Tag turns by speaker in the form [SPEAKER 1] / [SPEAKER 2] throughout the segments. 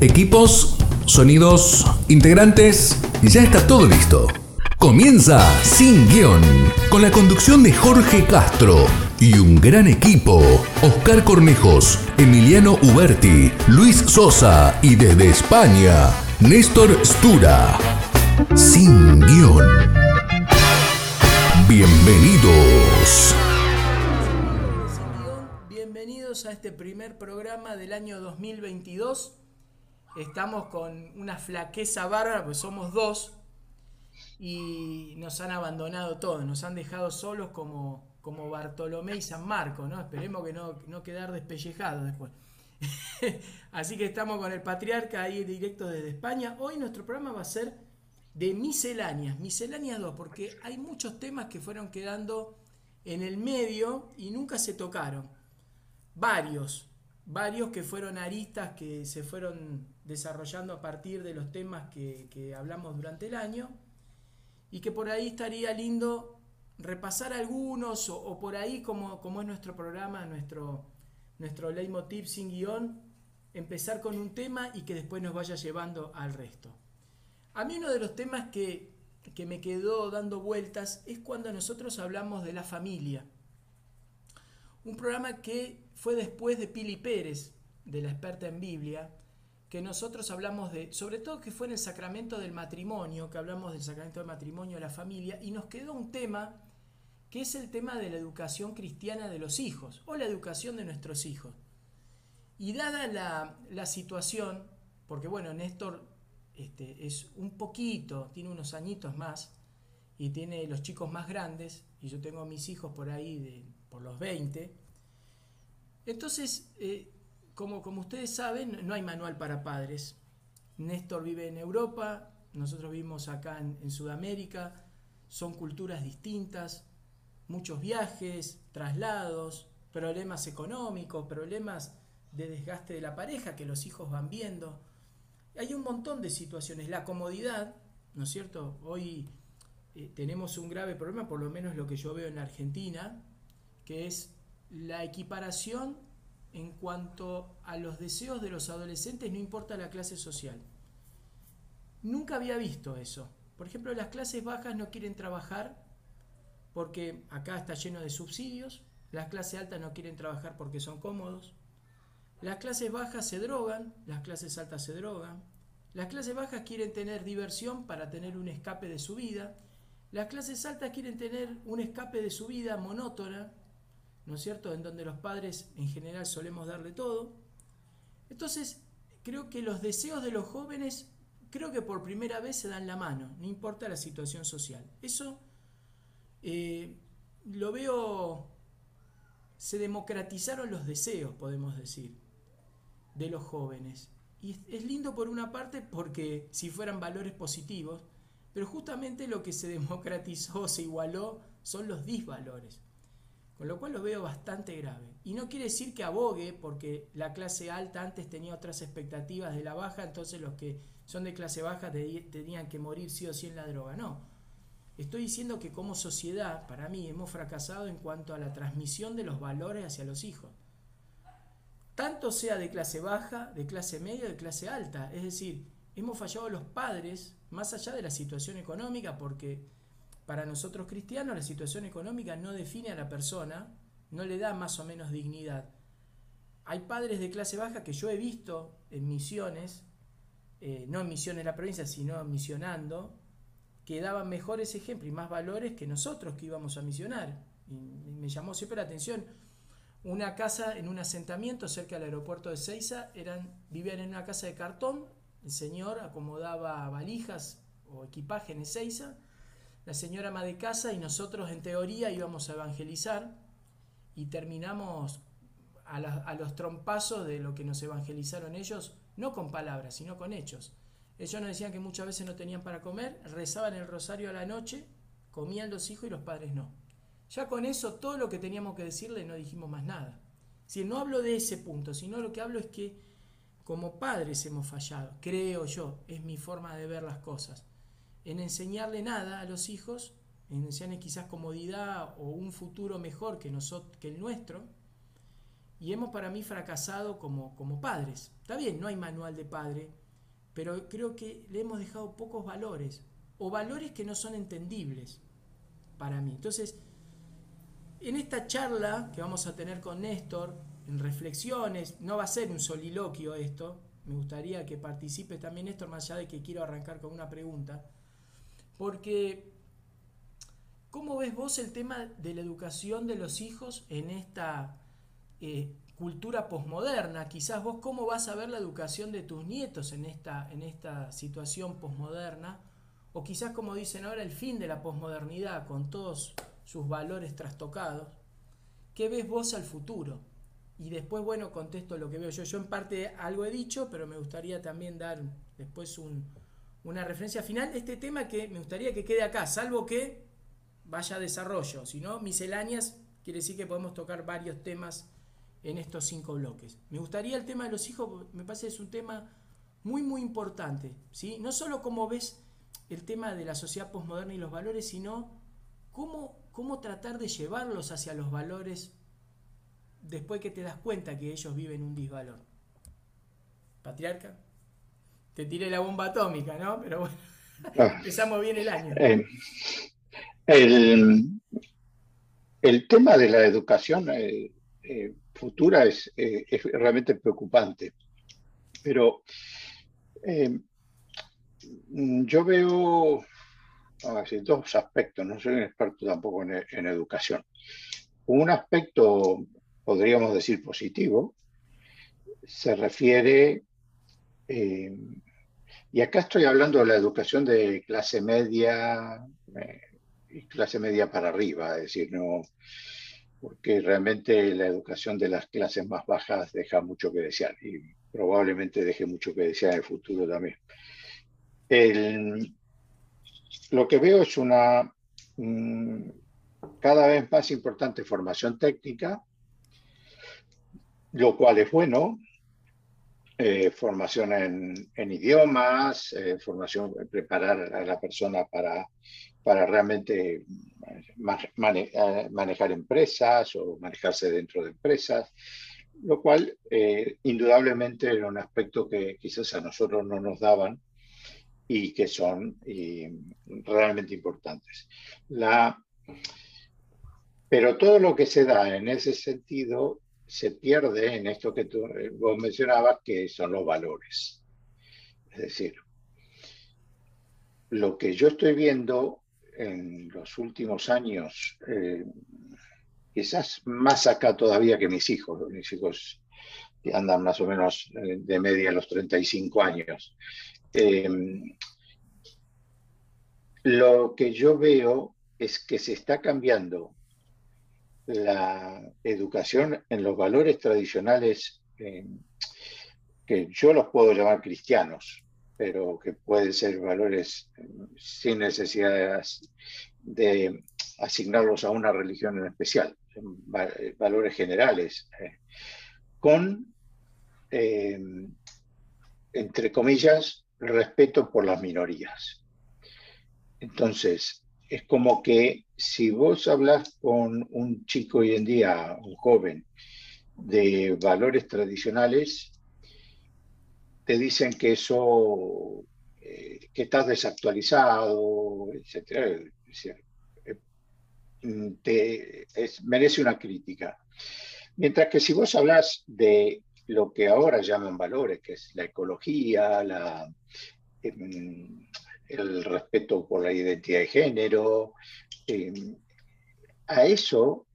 [SPEAKER 1] Equipos, sonidos, integrantes, ya está todo listo. Comienza Sin Guión, con la conducción de Jorge Castro y un gran equipo. Oscar Cornejos, Emiliano Uberti, Luis Sosa y desde España, Néstor Stura. Sin Guión. Bienvenidos.
[SPEAKER 2] Bienvenidos a este primer programa del año 2022. Estamos con una flaqueza bárbara, pues somos dos y nos han abandonado todos, nos han dejado solos como, como Bartolomé y San Marco, ¿no? Esperemos que no, no quedar despellejados después. Así que estamos con el patriarca ahí directo desde España. Hoy nuestro programa va a ser de misceláneas, misceláneas 2, porque hay muchos temas que fueron quedando en el medio y nunca se tocaron. Varios, varios que fueron aristas que se fueron desarrollando a partir de los temas que, hablamos durante el año y que por ahí estaría lindo repasar algunos o, por ahí como, como, es nuestro programa, nuestro, nuestro leitmotiv sin guion, empezar con un tema y que después nos vaya llevando al resto. A mí uno de los temas que, que me quedó dando vueltas es cuando nosotros hablamos de la familia. Un programa que fue después de Pili Pérez, de la experta en Biblia, que nosotros hablamos de, sobre todo que fue en el sacramento del matrimonio, que hablamos del sacramento del matrimonio de la familia, y nos quedó un tema que es el tema de la educación cristiana de los hijos, o la educación de nuestros hijos. Y dada la, situación, porque bueno, Néstor este, es un poquito, tiene unos añitos más, y tiene los chicos más grandes, y yo tengo a mis hijos por ahí por los 20, entonces eh, como, ustedes saben, no hay manual para padres. Néstor vive en Europa, nosotros vivimos acá en, Sudamérica, son culturas distintas, muchos viajes, traslados, problemas económicos, problemas de desgaste de la pareja que los hijos van viendo. Hay un montón de situaciones. La comodidad, ¿no es cierto? Hoy eh, tenemos un grave problema, por lo menos lo que yo veo en Argentina, que es la equiparación en cuanto a los deseos de los adolescentes, no importa la clase social. Nunca había visto eso. Por ejemplo, las clases bajas no quieren trabajar porque acá está lleno de subsidios, las clases altas no quieren trabajar porque son cómodos, las clases bajas se drogan, las clases altas se drogan, las clases bajas quieren tener diversión para tener un escape de su vida, las clases altas quieren tener un escape de su vida monótona ¿no es cierto?, en donde los padres en general solemos darle todo. Entonces, creo que los deseos de los jóvenes, creo que por primera vez se dan la mano, no importa la situación social. Eso eh, lo veo, se democratizaron los deseos, podemos decir, de los jóvenes. Y es lindo por una parte porque si fueran valores positivos, pero justamente lo que se democratizó, se igualó, son los disvalores. Con lo cual lo veo bastante grave. Y no quiere decir que abogue, porque la clase alta antes tenía otras expectativas de la baja, entonces los que son de clase baja tenían que morir sí o sí en la droga. No. Estoy diciendo que como sociedad, para mí, hemos fracasado en cuanto a la transmisión de los valores hacia los hijos. Tanto sea de clase baja, de clase media, de clase alta. Es decir, hemos fallado los padres, más allá de la situación económica, porque para nosotros cristianos la situación económica no define a la persona, no le da más o menos dignidad. Hay padres de clase baja que yo he visto en misiones, eh, no en misiones en la provincia, sino misionando, que daban mejores ejemplos y más valores que nosotros que íbamos a misionar. Me llamó siempre la atención. Una casa en un asentamiento cerca del aeropuerto de Ceiza, eran, vivían en una casa de cartón, el señor acomodaba valijas o equipaje en Ezeiza, la señora ama de casa y nosotros en teoría íbamos a evangelizar y terminamos a, los trompazos de lo que nos evangelizaron ellos, no con palabras, sino con hechos. Ellos nos decían que muchas veces no tenían para comer, rezaban el rosario a la noche, comían los hijos y los padres no. Ya con eso todo lo que teníamos que decirle no dijimos más nada. Si no hablo de ese punto, sino lo que hablo es que como padres hemos fallado, creo yo, es mi forma de ver las cosas en enseñarle nada a los hijos, en enseñarles quizás comodidad o un futuro mejor que, nosotros, que el nuestro, y hemos para mí fracasado como, como padres. Está bien, no hay manual de padre, pero creo que le hemos dejado pocos valores o valores que no son entendibles para mí. Entonces, en esta charla que vamos a tener con Néstor, en reflexiones, no va a ser un soliloquio esto, me gustaría que participe también Néstor, más allá de que quiero arrancar con una pregunta, porque ¿cómo ves vos el tema de la educación de los hijos en esta eh, cultura posmoderna? Quizás vos cómo vas a ver la educación de tus nietos en esta, en esta situación posmoderna, o quizás como dicen ahora el fin de la posmodernidad con todos sus valores trastocados. ¿Qué ves vos al futuro? Y después, bueno, contesto lo que veo yo. Yo en parte algo he dicho, pero me gustaría también dar después una referencia final. Este tema que me gustaría que quede acá, salvo que vaya a desarrollo. Si no, misceláneas quiere decir que podemos tocar varios temas en estos cinco bloques. Me gustaría el tema de los hijos, me parece que es un tema muy, muy importante. ¿sí? No solo cómo ves el tema de la sociedad posmoderna y los valores, sino cómo, cómo tratar de llevarlos hacia los valores después que te das cuenta que ellos viven un disvalor. Patriarca, te tiré la bomba atómica, ¿no? Pero bueno, ah. empezamos bien el año.
[SPEAKER 3] Eh, el, tema de la educación eh, eh, futura es, realmente preocupante, pero yo veo dos aspectos, no soy un experto tampoco en educación. Un aspecto podríamos decir positivo, se refiere, eh, y acá estoy hablando de la educación de clase media eh, y clase media para arriba, es decir, no, porque realmente la educación de las clases más bajas deja mucho que desear y probablemente deje mucho que desear en el futuro también. lo que veo es una mm, cada vez más importante formación técnica lo cual es bueno. Eh, formación en, idiomas, eh, formación, preparar a la persona para, para realmente eh, manejar empresas o manejarse dentro de empresas, lo cual indudablemente era un aspecto que quizás a nosotros no nos daban y que son realmente importantes. Pero todo lo que se da en ese sentido se pierde en esto que tú eh, vos mencionabas, que son los valores. Es decir, lo que yo estoy viendo en los últimos años, eh, quizás más acá todavía que mis hijos, mis hijos andan más o menos eh, de media a los 35 años. lo que yo veo es que se está cambiando la educación en los valores tradicionales eh, que yo los puedo llamar cristianos, pero que pueden ser valores eh, sin necesidad de, asignarlos a una religión en especial, eh, valores generales, con, entre comillas, respeto por las minorías. Entonces, es como que si vos hablas con un chico hoy en día, un joven, de valores tradicionales, te dicen que eso, eh, que estás desactualizado, etc. Eh, merece una crítica. Mientras que si vos hablas de lo que ahora llaman valores, que es la ecología, la, em, el respeto por la identidad de género. Eh, a eso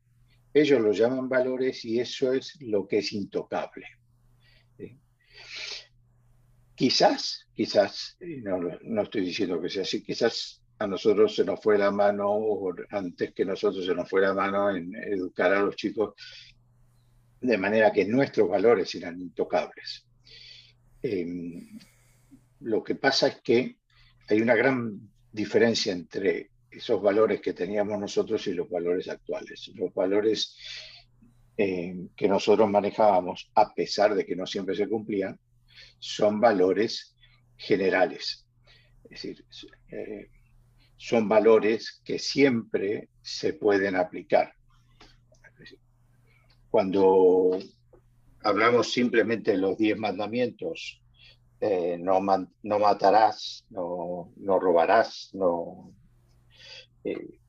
[SPEAKER 3] ellos lo llaman valores y eso es lo que es intocable. Quizás, quizás, no, no, estoy diciendo que sea así, quizás a nosotros se nos fue la mano, o antes que nosotros se nos fue la mano en educar a los chicos de manera que nuestros valores eran intocables. Eh, lo que pasa es que hay una gran diferencia entre esos valores que teníamos nosotros y los valores actuales. Los valores eh, que nosotros manejábamos, a pesar de que no siempre se cumplían, son valores generales. Es decir, eh, son valores que siempre se pueden aplicar. Cuando hablamos simplemente de los diez mandamientos, eh, no, matarás, no, robarás, no... Eh,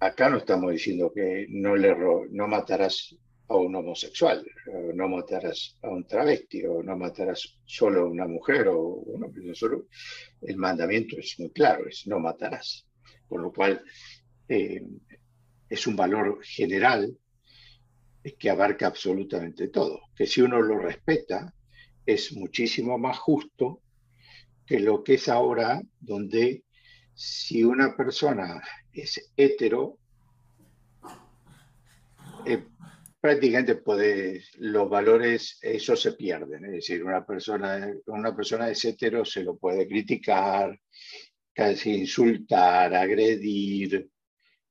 [SPEAKER 3] acá no estamos diciendo que no, le no matarás a un homosexual, no matarás a un travesti, o no matarás solo a una mujer, o solo. El mandamiento es muy claro, es no matarás. Con lo cual, eh, es un valor general que abarca absolutamente todo, que si uno lo respeta, es muchísimo más justo que lo que es ahora, donde si una persona es hetero, eh, prácticamente los valores, eso se pierden. Es decir, una persona, una persona es hetero se lo puede criticar, casi insultar, agredir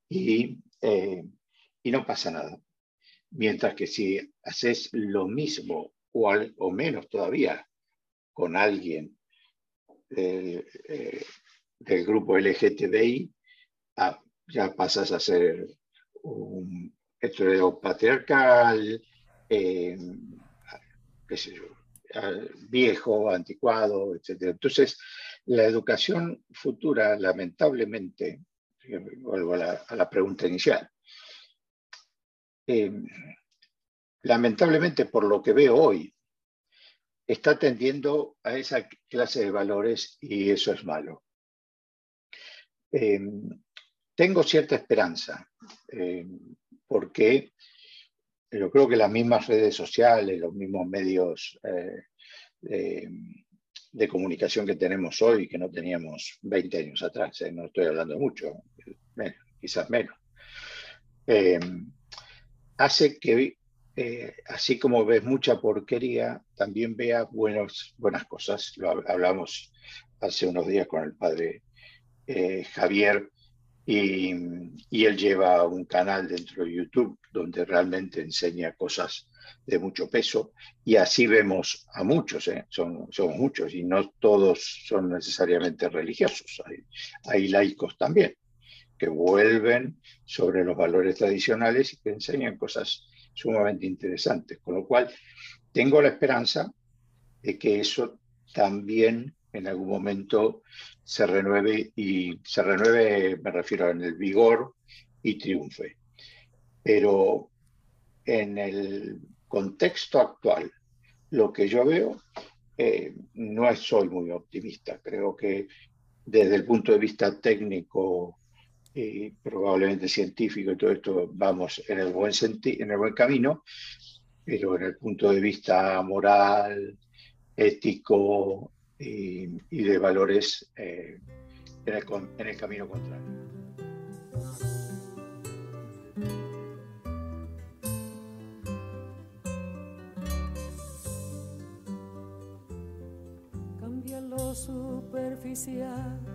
[SPEAKER 3] y, eh, y no pasa nada. Mientras que si haces lo mismo o, o menos todavía con alguien eh, del grupo LGTBI, ah, ya pasas a ser un heteropatriarcal, eh, qué sé yo, viejo, anticuado, etc. Entonces, la educación futura, lamentablemente, vuelvo a la, pregunta inicial, eh, lamentablemente por lo que veo hoy, está tendiendo a esa clase de valores y eso es malo. Eh, tengo cierta esperanza, eh, porque yo creo que las mismas redes sociales, los mismos medios de, de, comunicación que tenemos hoy, que no teníamos 20 años atrás, no estoy hablando mucho, quizás menos, hace que, eh, así como ves mucha porquería, también vea buenos, buenas cosas. Lo hablamos hace unos días con el padre eh, Javier y, él lleva un canal dentro de YouTube donde realmente enseña cosas de mucho peso y así vemos a muchos, ¿eh? son, muchos y no todos son necesariamente religiosos, hay laicos también que vuelven sobre los valores tradicionales y que enseñan cosas sumamente interesantes. Con lo cual, tengo la esperanza de que eso también en algún momento se renueve y se renueve, me refiero en el vigor y triunfe. Pero en el contexto actual, lo que yo veo, eh, no soy muy optimista. Creo que desde el punto de vista técnico y probablemente científico y todo esto, vamos en el buen, en el buen camino, pero en el punto de vista moral, ético y, de valores, eh, en, el, en el camino contrario.
[SPEAKER 4] Cambia lo superficial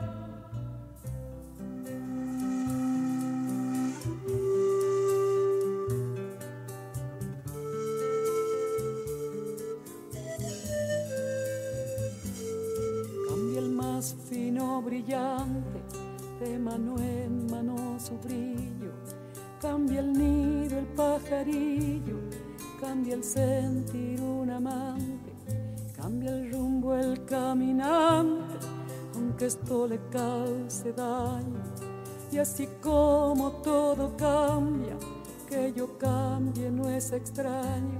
[SPEAKER 4] Y así como todo cambia, que yo cambie no es extraño.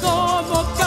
[SPEAKER 4] Como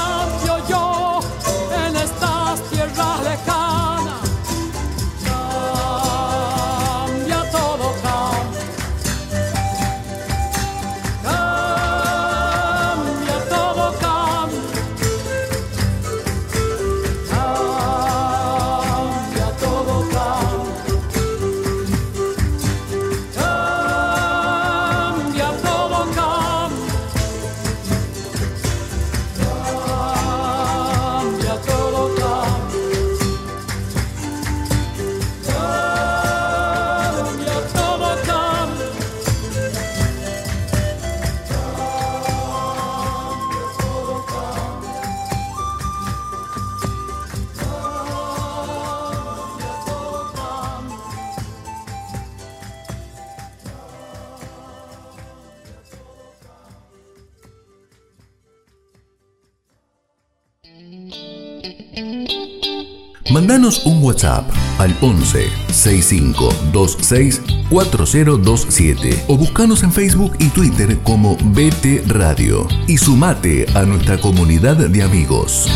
[SPEAKER 1] Mandanos un WhatsApp al 11 6526 4027 o buscanos en Facebook y Twitter como BT Radio y sumate a nuestra comunidad de amigos.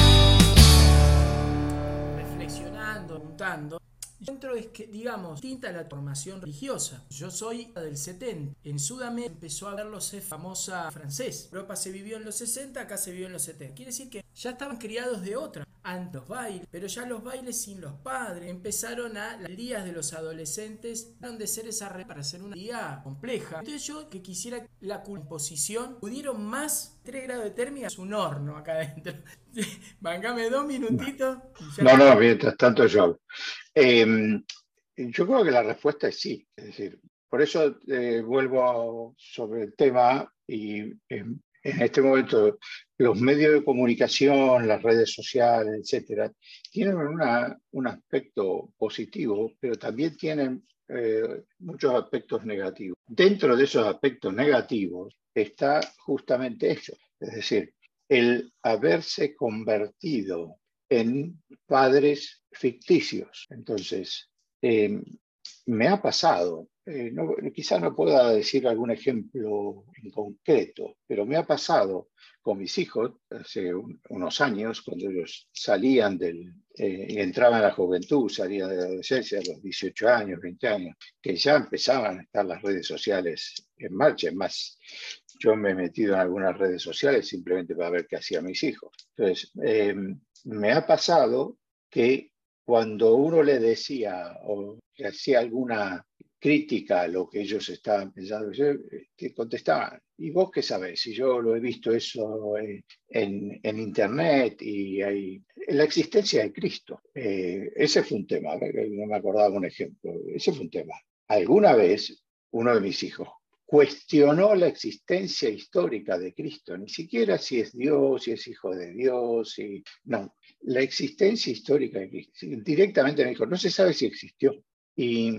[SPEAKER 2] Distinta la formación religiosa. Yo soy del 70. En Sudamérica empezó a verlos famosa francés. Europa se vivió en los 60, acá se vivió en los 70. Quiere decir que ya estaban criados de otra. Antes los bailes, pero ya los bailes sin los padres. Empezaron a las días de los adolescentes, dejaron de ser esa red para ser una día compleja. Entonces yo que quisiera la composición, pudieron más 3 grados de térmica, es un horno acá adentro. Bancame dos minutitos.
[SPEAKER 3] No, no, mientras tanto yo. Eh, yo creo que la respuesta es sí. Es decir, por eso eh, vuelvo sobre el tema y en, este momento los medios de comunicación, las redes sociales, etcétera, tienen una- un aspecto positivo, pero también tienen eh, muchos aspectos negativos. Dentro de esos aspectos negativos está justamente eso, es decir, el haberse convertido en padres ficticios. Entonces, eh, me ha pasado, eh, no, quizá no pueda decir algún ejemplo en concreto, pero me ha pasado con mis hijos hace un- unos años, cuando ellos salían del, eh, entraban a la juventud, salían de la adolescencia a los 18 años, 20 años, que ya empezaban a estar las redes sociales en marcha. Es más, yo me he metido en algunas redes sociales simplemente para ver qué hacían mis hijos. Entonces, eh, me ha pasado que cuando uno le decía o le hacía alguna crítica a lo que ellos estaban pensando, yo, eh, que contestaban, ¿y vos qué sabés? Si yo lo he visto eso en, en- en internet y hay la existencia de Cristo. Eh, ese fue un tema, no me acordaba un ejemplo, ese fue un tema. Alguna vez uno de mis hijos cuestionó la existencia histórica de Cristo, ni siquiera si es Dios, si es hijo de Dios, y, no, la existencia histórica de Cristo. Directamente me dijo, no se sabe si existió. Y,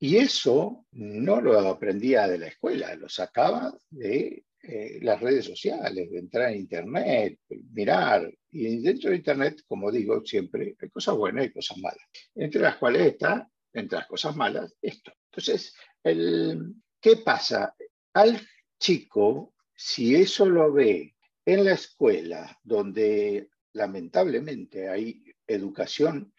[SPEAKER 3] y eso no lo aprendía de la escuela, lo sacaba de eh, las redes sociales, de entrar en Internet, mirar. Y dentro de Internet, como digo siempre, hay cosas buenas y cosas malas. Entre las cuales está, entre las cosas malas, esto. Entonces, el, ¿qué pasa? Al chico, si eso lo ve en la escuela, donde lamentablemente hay educación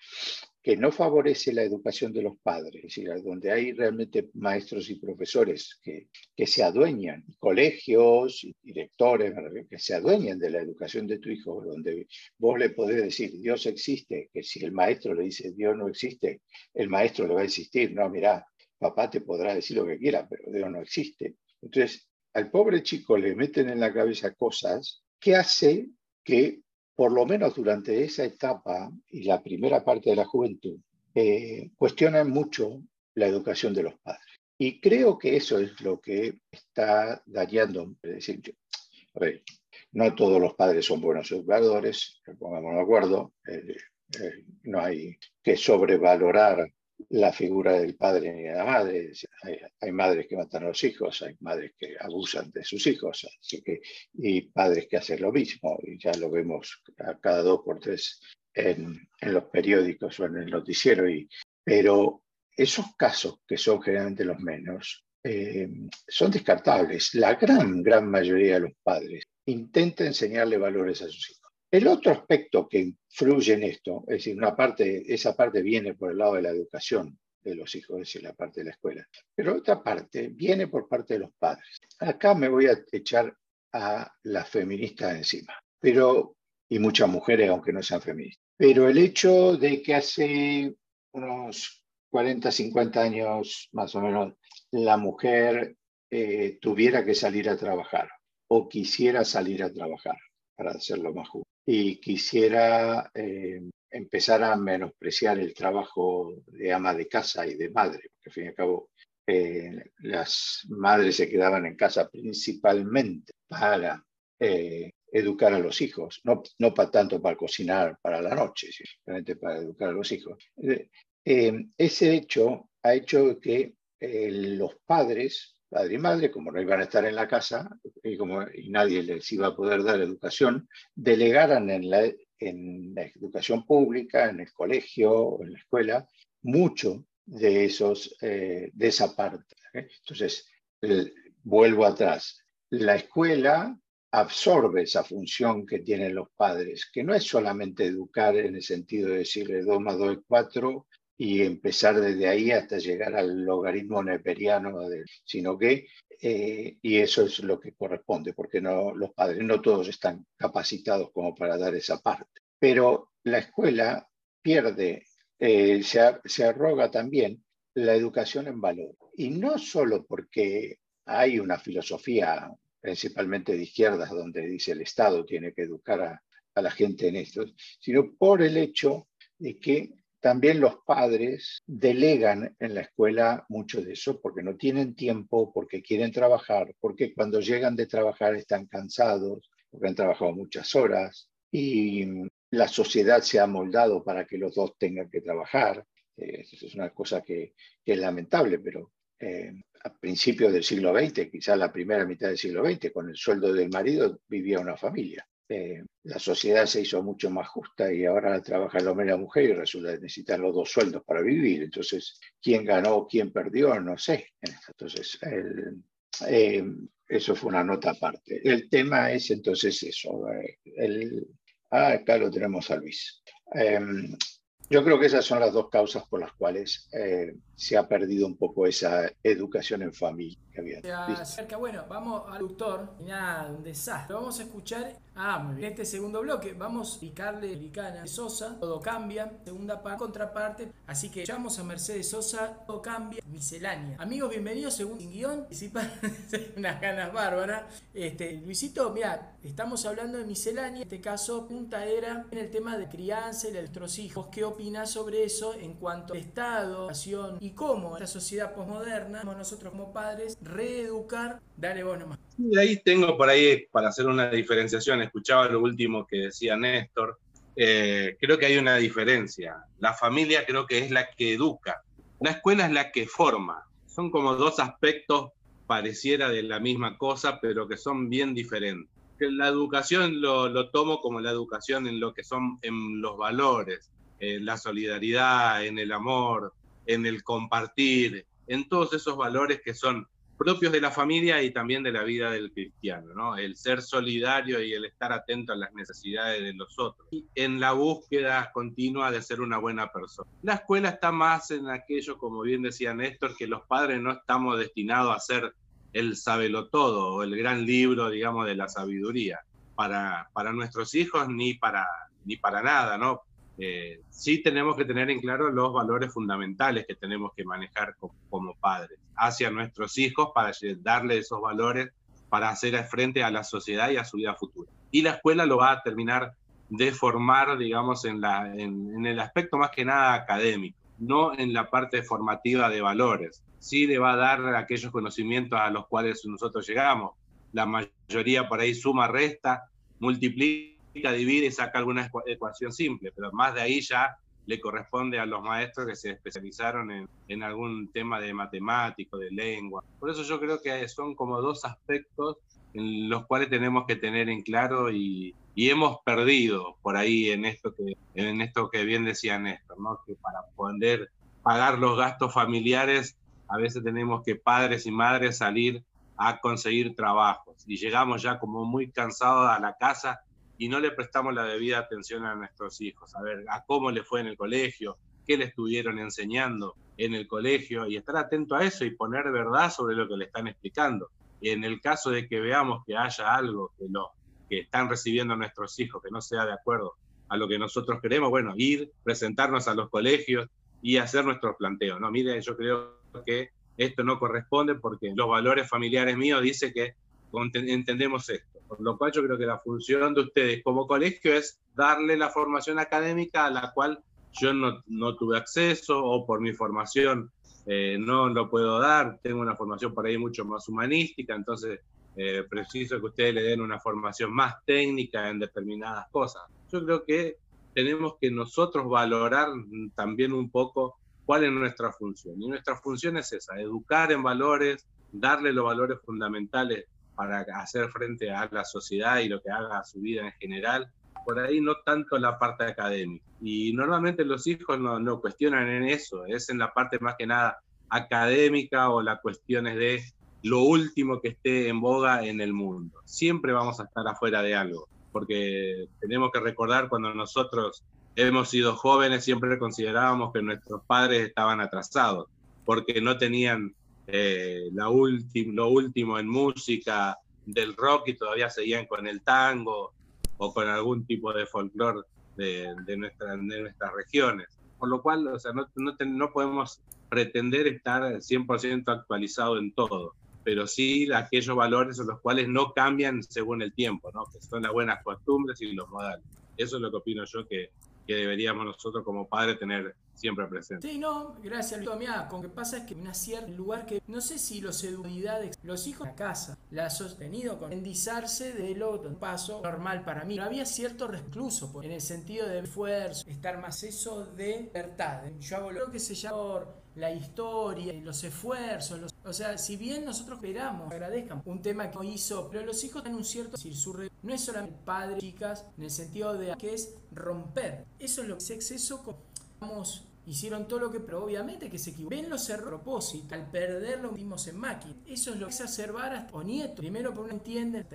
[SPEAKER 3] que no favorece la educación de los padres, es decir, donde hay realmente maestros y profesores que, se adueñan, colegios directores que se adueñan de la educación de tu hijo, donde vos le podés decir Dios existe, que si el maestro le dice Dios no existe, el maestro le va a insistir, no, mira, papá te podrá decir lo que quiera, pero Dios no existe. Entonces, al pobre chico le meten en la cabeza cosas que hace que por lo menos durante esa etapa y la primera parte de la juventud, eh, cuestionan mucho la educación de los padres. Y creo que eso es lo que está dañando. Es decir, no todos los padres son buenos educadores, pongamos de acuerdo, eh, eh, no hay que sobrevalorar la figura del padre ni de la madre. Hay, madres que matan a los hijos, hay madres que abusan de sus hijos, así que, y padres que hacen lo mismo, y ya lo vemos cada dos por tres en, en los periódicos o en el noticiero. Y, pero esos casos, que son generalmente los menos, eh, son descartables. La gran, gran mayoría de los padres intenta enseñarle valores a sus hijos. El otro aspecto que influye en esto, es decir, una parte, esa parte viene por el lado de la educación de los hijos, es decir, la parte de la escuela, pero otra parte viene por parte de los padres. Acá me voy a echar a las feministas encima, pero, y muchas mujeres, aunque no sean feministas, pero el hecho de que hace unos 40, 50 años más o menos, la mujer eh, tuviera que salir a trabajar o quisiera salir a trabajar, para hacerlo más justo y quisiera eh, empezar a menospreciar el trabajo de ama de casa y de madre, porque al fin y al cabo eh, las madres se quedaban en casa principalmente para eh, educar a los hijos, no, no para tanto para cocinar para la noche, simplemente para educar a los hijos. ese hecho ha hecho que los padres padre y madre, como no iban a estar en la casa y, como, nadie les iba a poder dar educación, delegaran en la, en la educación pública, en el colegio o en la escuela, mucho de, esos, eh, de esa parte. ¿eh? Entonces, vuelvo atrás. La escuela absorbe esa función que tienen los padres, que no es solamente educar en el sentido de decirle 2 más 2 es 4 y empezar desde ahí hasta llegar al logaritmo neperiano, sino que, eh, y eso es lo que corresponde, porque no, los padres no todos están capacitados como para dar esa parte. Pero la escuela pierde, eh, se, se arroga también la educación en valor. Y no solo porque hay una filosofía principalmente de izquierdas donde dice el Estado tiene que educar a, a la gente en esto, sino por el hecho de que también los padres delegan en la escuela mucho de eso porque no tienen tiempo, porque quieren trabajar, porque cuando llegan de trabajar están cansados, porque han trabajado muchas horas y la sociedad se ha moldado para que los dos tengan que trabajar. Eh, es una cosa que, es lamentable, pero eh, a principios del siglo XX, quizás la primera mitad del siglo XX, con el sueldo del marido vivía una familia. Eh, la sociedad se hizo mucho más justa y ahora trabaja el hombre y la mujer y resulta necesitar los dos sueldos para vivir. Entonces, ¿quién ganó, quién perdió? No sé. Entonces, eh, eso fue una nota aparte. El tema es entonces eso. Eh, el, ah, acá lo tenemos a Luis. Em, yo creo que esas son las dos causas por las cuales se ha perdido un poco esa educación en familia que había.
[SPEAKER 2] Bueno, vamos al doctor. Nada, un desastre. Vamos a escuchar. Ah, en este segundo bloque vamos a picarle Licana Sosa. Todo cambia. Segunda parte, contraparte. Así que echamos a Mercedes Sosa. Todo cambia. Miscelánea. Amigos, bienvenidos según sin guion. unas ganas bárbaras. Este, Luisito, mira, estamos hablando de miscelánea. En este caso, punta era en el tema de crianza y de nuestros hijos. ¿Qué opinas sobre eso en cuanto al Estado, y y cómo la sociedad posmoderna, nosotros como padres, reeducar, dale vos nomás.
[SPEAKER 5] Y ahí tengo por ahí para hacer una diferenciación, escuchaba lo último que decía Néstor, eh, creo que hay una diferencia. La familia creo que es la que educa, la escuela es la que forma. Son como dos aspectos pareciera de la misma cosa, pero que son bien diferentes. La educación lo, lo tomo como la educación en lo que son en los valores, en la solidaridad, en el amor, en el compartir, en todos esos valores que son propios de la familia y también de la vida del cristiano, ¿no? El ser solidario y el estar atento a las necesidades de los otros. Y en la búsqueda continua de ser una buena persona. La escuela está más en aquello, como bien decía Néstor, que los padres no estamos destinados a ser el sabelo todo o el gran libro, digamos, de la sabiduría para, para nuestros hijos ni para, ni para nada, ¿no? Eh, sí tenemos que tener en claro los valores fundamentales que tenemos que manejar como, padres hacia nuestros hijos para darle esos valores para hacer frente a la sociedad y a su vida futura. Y la escuela lo va a terminar de formar, digamos, en, en, el aspecto más que nada académico, no en la parte formativa de valores. Sí le va a dar aquellos conocimientos a los cuales nosotros llegamos. La mayoría por ahí suma, resta, multiplica divide y saca alguna ecuación simple, pero más de ahí ya le corresponde a los maestros que se especializaron en, en, algún tema de matemático, de lengua. Por eso yo creo que son como dos aspectos en los cuales tenemos que tener en claro y, y hemos perdido por ahí en esto que, en esto que bien decía Néstor, ¿no? que para poder pagar los gastos familiares a veces tenemos que padres y madres salir a conseguir trabajos y llegamos ya como muy cansados a la casa y no le prestamos la debida atención a nuestros hijos, a ver a cómo le fue en el colegio, qué le estuvieron enseñando en el colegio y estar atento a eso y poner verdad sobre lo que le están explicando. Y en el caso de que veamos que haya algo que, lo, que están recibiendo nuestros hijos que no sea de acuerdo a lo que nosotros queremos, bueno, ir, presentarnos a los colegios y hacer nuestros planteos. No, mire, yo creo que esto no corresponde porque los valores familiares míos dicen que entendemos esto. Por lo cual yo creo que la función de ustedes como colegio es darle la formación académica a la cual yo no, no tuve acceso o por mi formación eh, no lo puedo dar. Tengo una formación por ahí mucho más humanística, entonces eh, preciso que ustedes le den una formación más técnica en determinadas cosas. Yo creo que tenemos que nosotros valorar también un poco cuál es nuestra función. Y nuestra función es esa, educar en valores, darle los valores fundamentales para hacer frente a la sociedad y lo que haga a su vida en general. Por ahí no tanto la parte académica. Y normalmente los hijos no, no cuestionan en eso, es en la parte más que nada académica o las cuestiones de lo último que esté en boga en el mundo. Siempre vamos a estar afuera de algo, porque tenemos que recordar cuando nosotros hemos sido jóvenes, siempre considerábamos que nuestros padres estaban atrasados, porque no tenían eh, la lo último en música del rock y todavía seguían con el tango o con algún tipo de folclore de, de, nuestra, de nuestras regiones. Por lo cual, o sea, no, no, no podemos pretender estar 100% actualizado en todo, pero sí aquellos valores en los cuales no cambian según el tiempo, ¿no? que son las buenas costumbres y los modales. Eso es lo que opino yo que, que deberíamos nosotros como padres tener siempre presente.
[SPEAKER 2] Sí, no, gracias. Mira, con que pasa es que un cierto lugar que no sé si los educadores, los hijos de la casa, la ha sostenido con endizarse de lo un paso normal para mí. Pero había cierto recluso pues, en el sentido de esfuerzo, estar más eso de libertad. Yo hago lo que se llama la historia, los esfuerzos, o sea, si bien nosotros esperamos, agradezcan un tema que hizo, pero los hijos tienen un cierto, decir, no es solamente padre, chicas, en el sentido de que es romper. Eso es lo que es exceso, vamos hicieron todo lo que, pero obviamente que se equivocaron. Ven los errores a propósito, al perderlo vimos en máquina. Eso es lo que exacerbar a o nieto. Primero porque no entienden,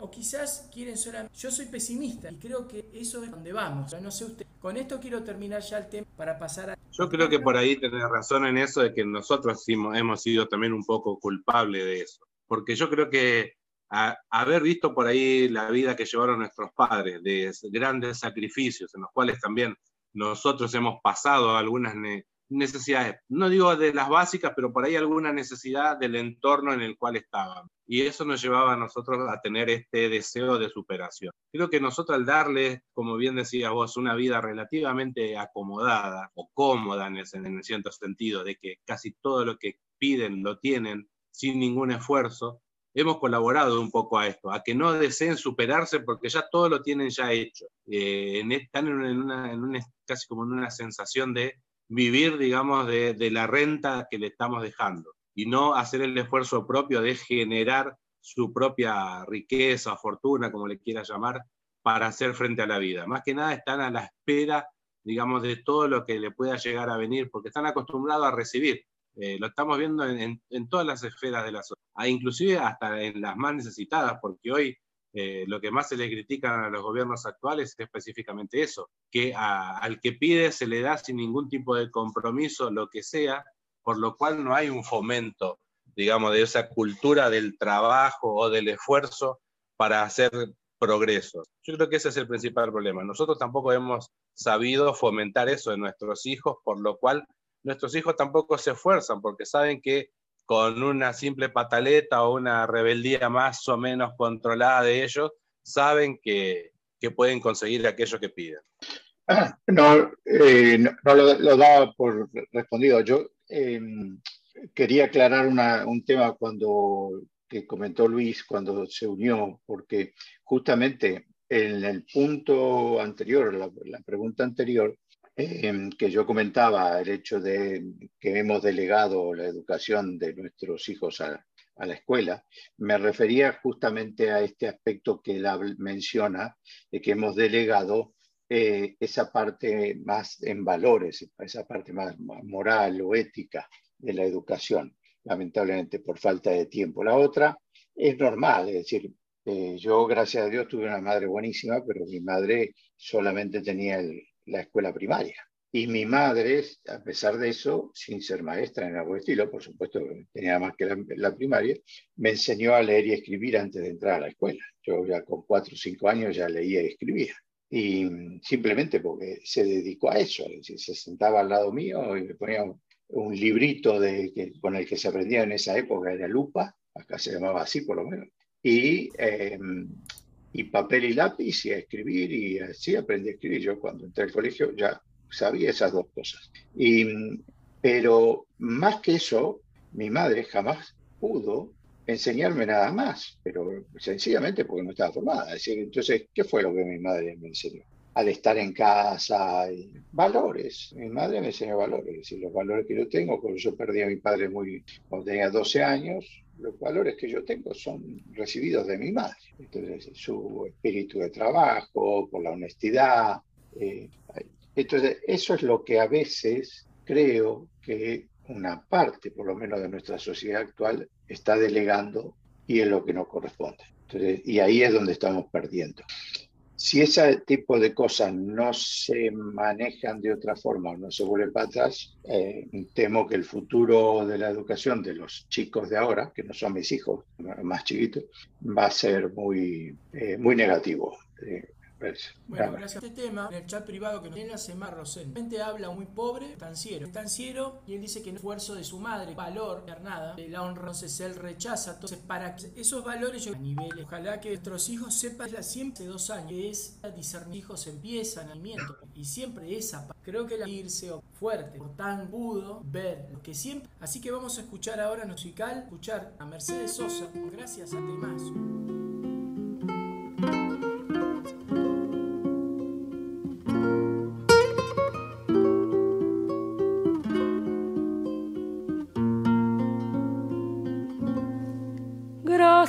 [SPEAKER 2] o quizás quieren solamente. Yo soy pesimista y creo que eso es donde vamos. No sé usted. Con esto quiero terminar ya el tema para pasar a.
[SPEAKER 5] Yo creo que por ahí tenés razón en eso de que nosotros hemos sido también un poco culpables de eso. Porque yo creo que haber visto por ahí la vida que llevaron nuestros padres, de grandes sacrificios, en los cuales también nosotros hemos pasado algunas necesidades, no digo de las básicas, pero por ahí alguna necesidad del entorno en el cual estaban. Y eso nos llevaba a nosotros a tener este deseo de superación. Creo que nosotros al darle, como bien decías vos, una vida relativamente acomodada o cómoda en, ese, en cierto sentido, de que casi todo lo que piden lo tienen sin ningún esfuerzo, hemos colaborado un poco a esto, a que no deseen superarse porque ya todo lo tienen ya hecho. Eh, están en una, en una, casi como en una sensación de vivir, digamos, de, de, la renta que le estamos dejando y no hacer el esfuerzo propio de generar su propia riqueza, fortuna, como le quiera llamar, para hacer frente a la vida. Más que nada están a la espera, digamos, de todo lo que le pueda llegar a venir, porque están acostumbrados a recibir. Eh, lo estamos viendo en, en, todas las esferas de la sociedad, ah, inclusive hasta en las más necesitadas, porque hoy eh, lo que más se le critican a los gobiernos actuales es específicamente eso, que a, al que pide se le da sin ningún tipo de compromiso lo que sea, por lo cual no hay un fomento, digamos, de esa cultura del trabajo o del esfuerzo para hacer progreso. Yo creo que ese es el principal problema. Nosotros tampoco hemos sabido fomentar eso en nuestros hijos, por lo cual nuestros hijos tampoco se esfuerzan porque saben que con una simple pataleta o una rebeldía más o menos controlada de ellos, saben que, que pueden conseguir aquello que piden.
[SPEAKER 3] Ah, no, eh, no, lo, daba por respondido. Yo eh, quería aclarar una, un tema cuando que comentó Luis cuando se unió, porque justamente en el punto anterior, la pregunta anterior, Em, que yo comentaba, el hecho de que hemos delegado la educación de nuestros hijos a, la escuela, me refería justamente a este aspecto que él menciona, de que hemos delegado eh, esa parte más en valores, esa parte más moral o ética de la educación, lamentablemente por falta de tiempo. La otra es normal, es decir, eh, yo gracias a Dios tuve una madre buenísima, pero mi madre solamente tenía el, la escuela primaria. Y mi madre, a pesar de eso, sin ser maestra en algún estilo, por supuesto tenía más que la, primaria, me enseñó a leer y escribir antes de entrar a la escuela. Yo ya con cuatro o cinco años ya leía y escribía. Y simplemente porque se dedicó a eso, es se sentaba al lado mío y me ponía un, librito de, que, con el que se aprendía en esa época, era lupa, acá se llamaba así por lo menos, y em, y papel y lápiz y a escribir y así aprendí a escribir. Yo cuando entré al colegio ya sabía esas dos cosas. Y, pero más que eso, mi madre jamás pudo enseñarme nada más, pero sencillamente porque no estaba formada. decir, entonces, ¿qué fue lo que mi madre me enseñó? Al estar en casa, y valores. Mi madre me enseñó valores, es decir, los valores que yo tengo, cuando yo perdí a mi padre muy, cuando tenía 12 años, los valores que yo tengo son recibidos de mi madre. Entonces, su espíritu de trabajo, por la honestidad. Eh, entonces, eso es lo que a veces creo que una parte, por lo menos de nuestra sociedad actual, está delegando y es lo que nos corresponde. Entonces, y ahí es donde estamos perdiendo si ese tipo de cosas no se manejan de otra forma o no se vuelven para atrás, eh, temo que el futuro de la educación de los chicos de ahora, que no son mis hijos más chiquitos, va a ser muy, eh, muy negativo. Eh,
[SPEAKER 2] bueno, gracias a este tema, en el chat privado que nos tiene Semar Rosén, gente habla muy pobre, estanciero, estanciero, y él dice que no esfuerzo de su madre, valor, nada, la honra, entonces él rechaza, entonces para esos valores yo a niveles, ojalá que nuestros hijos sepan la siempre de dos años, que es discernir, hijos empiezan a y siempre esa, creo que la irse fuerte, por tan pudo ver lo que siempre, así que vamos a escuchar ahora musical, escuchar a Mercedes Sosa, gracias a Temazo.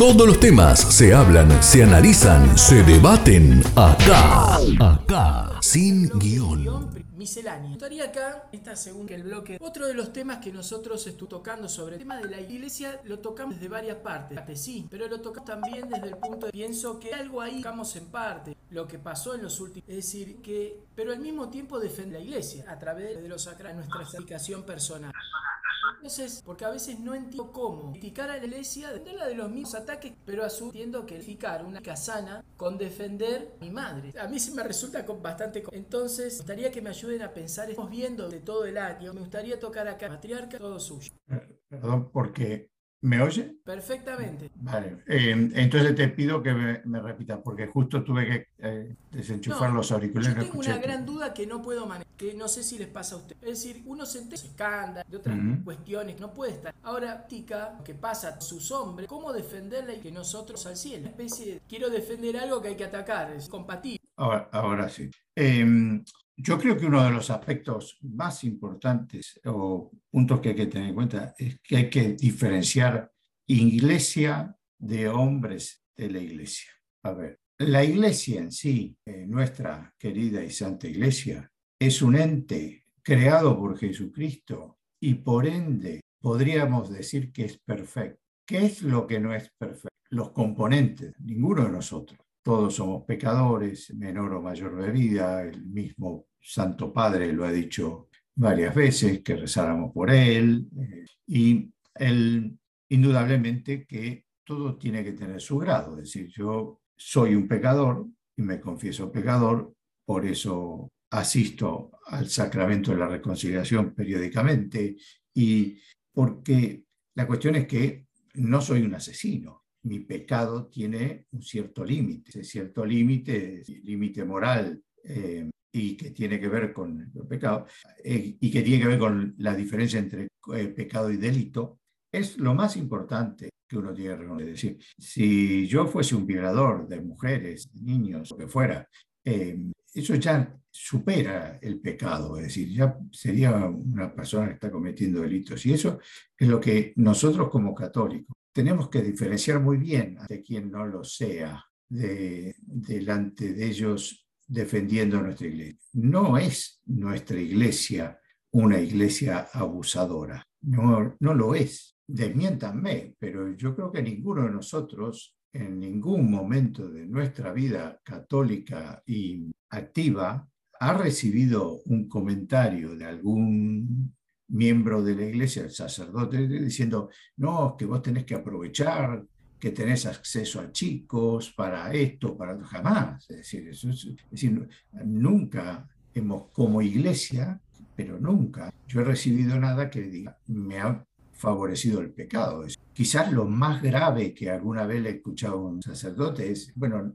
[SPEAKER 1] Todos los temas se hablan, se analizan, se debaten acá. Acá, sin guion.
[SPEAKER 2] Miscelánea. Estaría acá, esta según el bloque, otro de los temas que nosotros estuvimos tocando sobre el tema de la iglesia, lo tocamos desde varias partes. Parte sí, pero lo tocamos también desde el punto de pienso que algo ahí tocamos en parte, lo que pasó en los últimos. Es decir, que, pero al mismo tiempo defende la iglesia a través de los sacra nuestra explicación personal. Entonces, porque a veces no entiendo cómo criticar a la iglesia de la de los mismos ataques, pero a su entiendo que criticar una casana con defender a mi madre. A mí sí me resulta bastante. Entonces, me gustaría que me ayuden a pensar, estamos viendo de todo el año, me gustaría tocar acá, matriarca, todo suyo.
[SPEAKER 3] Perdón, porque ¿me oye?
[SPEAKER 2] Perfectamente.
[SPEAKER 3] Vale, eh, entonces te pido que me, me repitas, porque justo tuve que eh, desenchufar
[SPEAKER 2] No,
[SPEAKER 3] los auriculares.
[SPEAKER 2] Yo tengo una gran duda que no puedo manejar, que no sé si les pasa a ustedes. Es decir, uno se entera de escándalo, de otras cuestiones, no puede estar. Ahora, tica, que pasa a sus hombres, ¿cómo defenderla y que nosotros al cielo? Una especie de, quiero defender algo que hay que atacar, es compatible.
[SPEAKER 3] Ahora, ahora sí. Em, yo creo que uno de los aspectos más importantes o puntos que hay que tener en cuenta es que hay que diferenciar iglesia de hombres de la iglesia. A ver, la iglesia en sí, eh, nuestra querida y santa iglesia, es un ente creado por Jesucristo y por ende podríamos decir que es perfecto. ¿qué es lo que no es perfecto? Los componentes, ninguno de nosotros. Todos somos pecadores, menor o mayor medida, el mismo Santo Padre lo ha dicho varias veces, que rezáramos por él, eh, y él, indudablemente que todo tiene que tener su grado, es decir, yo soy un pecador y me confieso pecador, por eso asisto al sacramento de la reconciliación periódicamente y porque la cuestión es que no soy un asesino. Mi pecado tiene un cierto límite, ese cierto límite, límite moral eh, y que tiene que ver con el pecado eh, y que tiene que ver con la diferencia entre eh, pecado y delito, es lo más importante que uno tiene que reconocer. decir, si yo fuese un violador de mujeres, niños, lo que fuera, eso ya supera el pecado, es decir, ya sería una persona que está cometiendo delitos. Y eso es lo que nosotros como católicos tenemos que diferenciar muy bien de quien no lo sea de, delante de ellos defendiendo nuestra iglesia. No es nuestra iglesia una iglesia abusadora, no, no lo es. Desmiéntanme, pero yo creo que ninguno de nosotros en ningún momento de nuestra vida católica y activa ha recibido un comentario de algún miembro de la iglesia, el sacerdote, diciendo, no, que vos tenés que aprovechar, que tenés acceso a chicos para esto, para jamás. Es decir, es, decir, nunca hemos, como iglesia, pero nunca, yo he recibido nada que diga, me ha favorecido el pecado. Quizás lo más grave que alguna vez le he escuchado a un sacerdote es, bueno,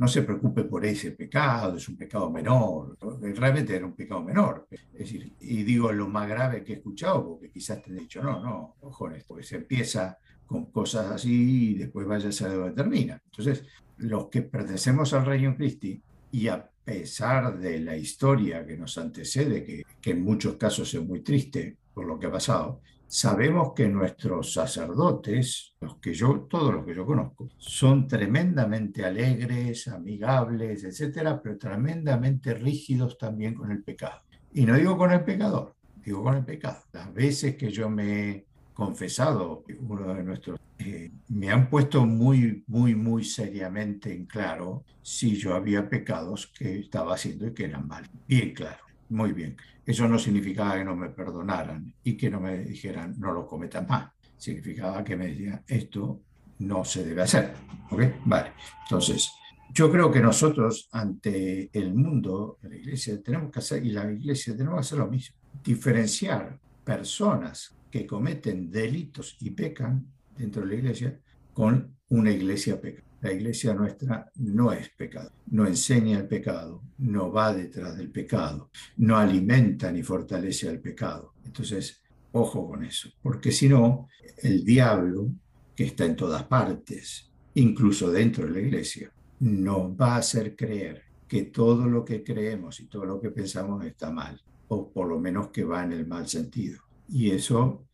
[SPEAKER 3] no se preocupe por ese pecado, es un pecado menor, realmente era un pecado menor. Es decir, y digo lo más grave que he escuchado, porque quizás te he dicho, no, no, ojo porque se empieza con cosas así y después vaya a ser que termina. Entonces, los que pertenecemos al Reino Christi, y a pesar de la historia que nos antecede, que, que en muchos casos es muy triste por lo que ha pasado, Sabemos que nuestros sacerdotes, los que yo, todos los que yo conozco, son tremendamente alegres, amigables, etcétera, pero tremendamente rígidos también con el pecado. Y no digo con el pecador, digo con el pecado. Las veces que yo me he confesado, uno de nuestros, eh, me han puesto muy, muy, muy seriamente en claro si yo había pecados que estaba haciendo y que eran mal. Bien claro, muy bien. Eso no significaba que no me perdonaran y que no me dijeran no lo cometas más. Significaba que me decían esto no se debe hacer. ¿Ok? Vale. Entonces, yo creo que nosotros ante el mundo, la iglesia, tenemos que hacer, y la iglesia tenemos que hacer lo mismo. Diferenciar personas que cometen delitos y pecan dentro de la iglesia con una iglesia pecadora. La iglesia nuestra no es pecado, no enseña el pecado, no va detrás del pecado, no alimenta ni fortalece al pecado. Entonces, ojo con eso, porque si no, el diablo, que está en todas partes, incluso dentro de la iglesia, nos va a hacer creer que todo lo que creemos y todo lo que pensamos está mal, o por lo menos que va en el mal sentido. Y eso,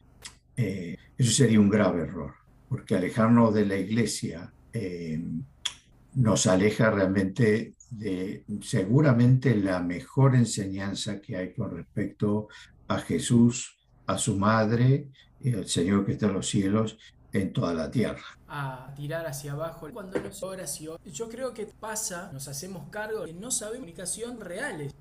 [SPEAKER 3] eh, eso sería un grave error, porque alejarnos de la iglesia eh, nos aleja realmente de seguramente la mejor enseñanza que hay con respecto a Jesús, a su madre, y al Señor que está en los cielos, en toda la tierra.
[SPEAKER 2] A tirar hacia abajo cuando nos oración. Yo creo que pasa, nos hacemos cargo de no saber comunicación reales.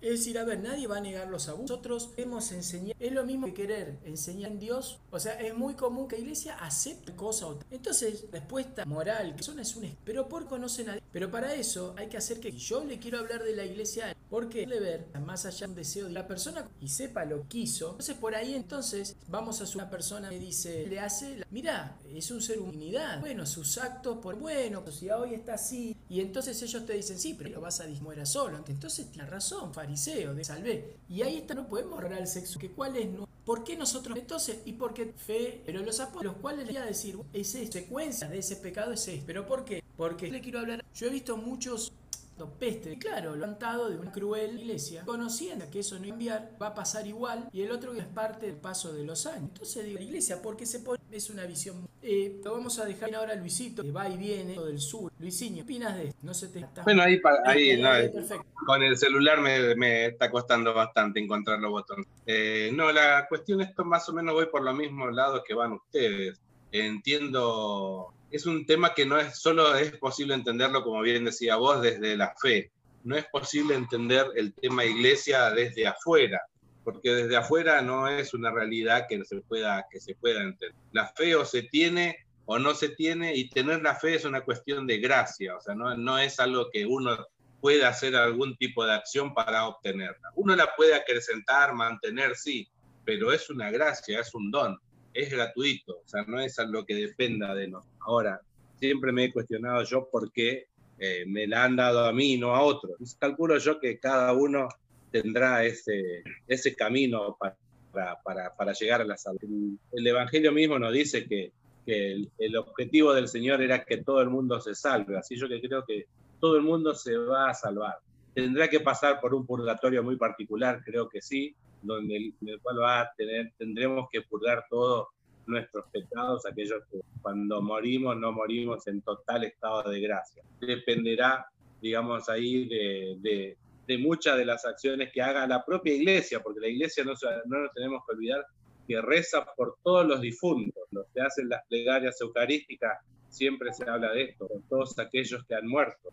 [SPEAKER 2] Es decir, a ver, nadie va a negar los abusos. Nosotros hemos enseñado, es lo mismo que querer enseñar en Dios. O sea, es muy común que la iglesia acepte cosas. Entonces, respuesta moral, que son es un pero por conocen a Dios. Pero para eso hay que hacer que yo le quiero hablar de la iglesia porque le ver más allá de un deseo de la persona y sepa lo que hizo. Entonces, por ahí entonces vamos a una persona que dice, le hace, mira, es un ser unidad. Bueno, sus actos, por bueno, si hoy está así. Y entonces ellos te dicen, sí, pero lo vas a dismuera solo. Entonces, tiene razón, fariseo, de salvé. Y ahí está, no podemos hablar el sexo, que cuál es, ¿por qué nosotros? Entonces, ¿y por qué fe? Pero los apóstoles, los cuales le iba a decir, esa secuencia de ese pecado es esto. ¿Pero por qué? Porque le quiero hablar, yo he visto muchos peste. Y claro, lo han de una cruel iglesia, conociendo que eso no enviar, va a pasar igual, y el otro que es parte del paso de los años. Entonces digo, la iglesia, porque se pone, es una visión. Eh, lo vamos a dejar ahora Luisito, que va y viene del sur. Luisinho, ¿qué opinas de esto? No se te está.
[SPEAKER 5] Bueno, ahí, ahí, no, con el celular me, me, está costando bastante encontrar los botones. Eh, no, la cuestión es que más o menos voy por los mismos lados que van ustedes. entiendo, es un tema que no es solo es posible entenderlo, como bien decía vos, desde la fe. No es posible entender el tema iglesia desde afuera, porque desde afuera no es una realidad que se pueda, que se pueda entender. La fe o se tiene o no se tiene, y tener la fe es una cuestión de gracia, o sea, no, no es algo que uno pueda hacer algún tipo de acción para obtenerla. Uno la puede acrecentar, mantener, sí, pero es una gracia, es un don, es gratuito, o sea, no es algo que dependa de nosotros. Ahora, siempre me he cuestionado yo por qué eh, me la han dado a mí y no a otros. Calculo yo que cada uno tendrá ese, ese camino para, para, para llegar a la salud. El Evangelio mismo nos dice que que el, objetivo del Señor era que todo el mundo se salve. Así yo que creo que todo el mundo se va a salvar. Tendrá que pasar por un purgatorio muy particular, creo que sí, donde en el cual va a tener, tendremos que purgar todos nuestros pecados, aquellos que cuando morimos no morimos en total estado de gracia. Dependerá, digamos, ahí de, de, de muchas de las acciones que haga la propia iglesia, porque la iglesia no, no nos tenemos que olvidar que reza por todos los difuntos, los que hacen las plegarias eucarísticas, siempre se habla de esto, por todos aquellos que han muerto,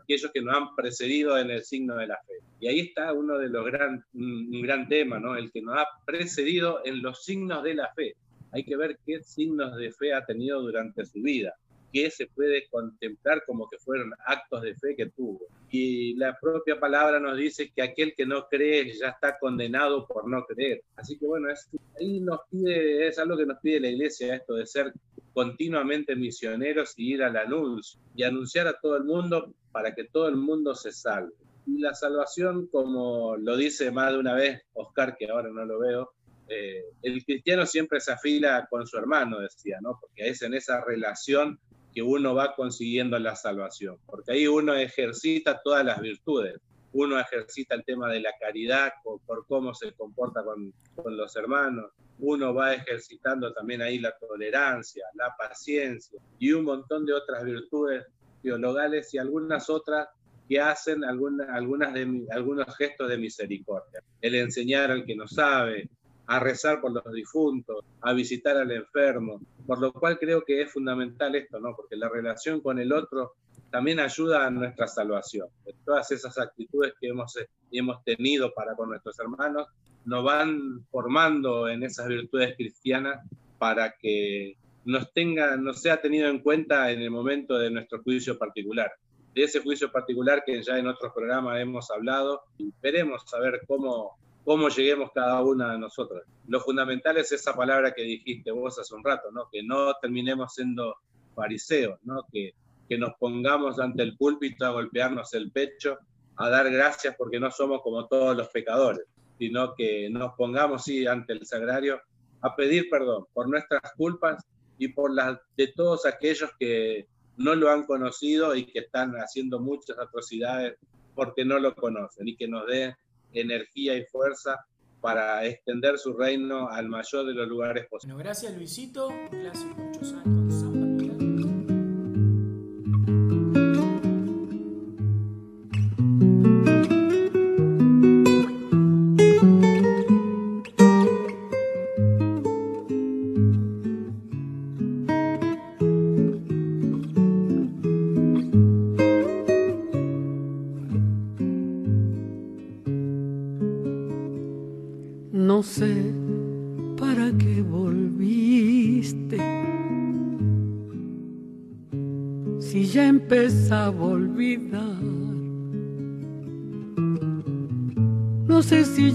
[SPEAKER 5] aquellos que nos han precedido en el signo de la fe. Y ahí está uno de los gran, un, gran tema, ¿no? El que nos ha precedido en los signos de la fe. Hay que ver qué signos de fe ha tenido durante su vida que se puede contemplar como que fueron actos de fe que tuvo. Y la propia palabra nos dice que aquel que no cree ya está condenado por no creer. Así que bueno, es, ahí nos pide, es algo que nos pide la iglesia, esto de ser continuamente misioneros y ir al anuncio y anunciar a todo el mundo para que todo el mundo se salve. Y la salvación, como lo dice más de una vez Oscar, que ahora no lo veo, eh, el cristiano siempre se afila con su hermano, decía, ¿no? Porque es en esa relación que uno va consiguiendo la salvación, porque ahí uno ejercita todas las virtudes, uno ejercita el tema de la caridad por, cómo se comporta con, con, los hermanos, uno va ejercitando también ahí la tolerancia, la paciencia y un montón de otras virtudes teologales y algunas otras que hacen algunas, de, algunos gestos de misericordia. El enseñar al que no sabe, a rezar por los difuntos, a visitar al enfermo, por lo cual creo que es fundamental esto, ¿no? Porque la relación con el otro también ayuda a nuestra salvación. Todas esas actitudes que hemos, hemos tenido para con nuestros hermanos nos van formando en esas virtudes cristianas para que nos tenga, nos sea tenido en cuenta en el momento de nuestro juicio particular. De ese juicio particular que ya en otros programas hemos hablado, y veremos saber cómo cómo lleguemos cada una de nosotros. Lo fundamental es esa palabra que dijiste vos hace un rato, ¿no? que no terminemos siendo fariseos, ¿no? que, que nos pongamos ante el púlpito a golpearnos el pecho, a dar gracias porque no somos como todos los pecadores, sino que nos pongamos sí, ante el sagrario a pedir perdón por nuestras culpas y por las de todos aquellos que no lo han conocido y que están haciendo muchas atrocidades porque no lo conocen y que nos dé energía y fuerza para extender su reino al mayor de los lugares posibles.
[SPEAKER 2] Bueno, gracias Luisito, gracias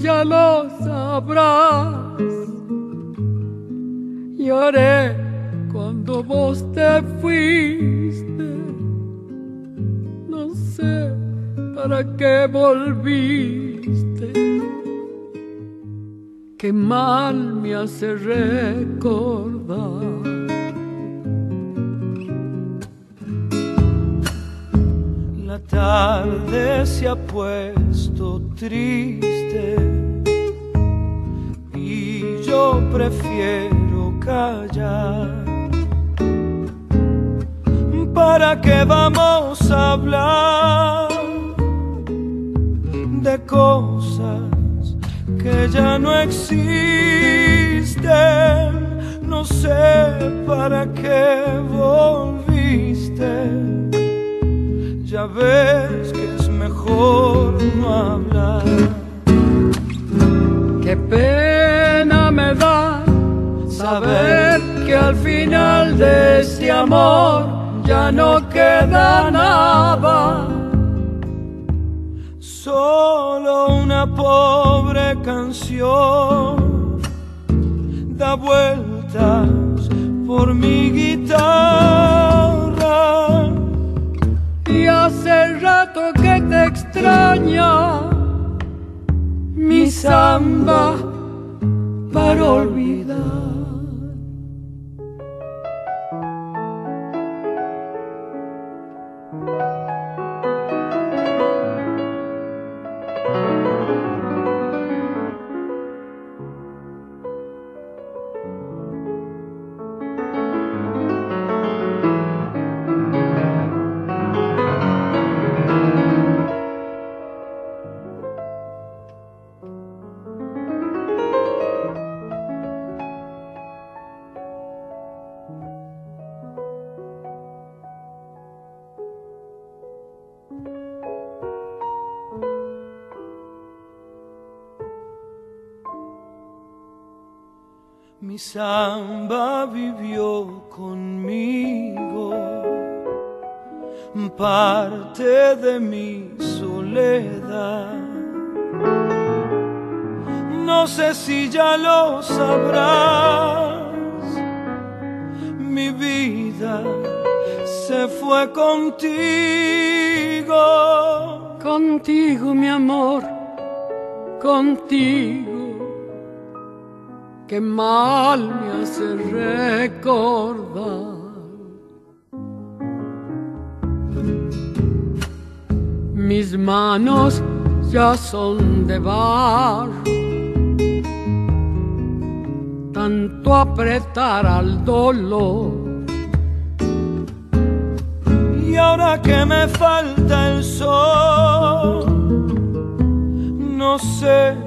[SPEAKER 2] años.
[SPEAKER 4] lo sabrás. Lloré cuando vos te fuiste. No sé para qué volviste. Qué mal me hace recordar. La tarde se ha puesto triste yo prefiero callar. ¿Para qué vamos a hablar de cosas que ya no existen? No sé
[SPEAKER 6] para qué volviste. Ya ves que es mejor no hablar.
[SPEAKER 4] Qué pena saber que al final de este amor ya no queda nada.
[SPEAKER 6] Solo una pobre canción da vueltas por mi guitarra.
[SPEAKER 4] Y hace rato que te extraña mi samba para
[SPEAKER 6] Mi samba vivió conmigo, parte de mi soledad. No sé si ya lo sabrás, mi vida se fue contigo.
[SPEAKER 4] Contigo, mi amor, contigo que mal me hace recordar. Mis manos ya son de barro, tanto apretar al dolor.
[SPEAKER 6] Y ahora que me falta el sol, no sé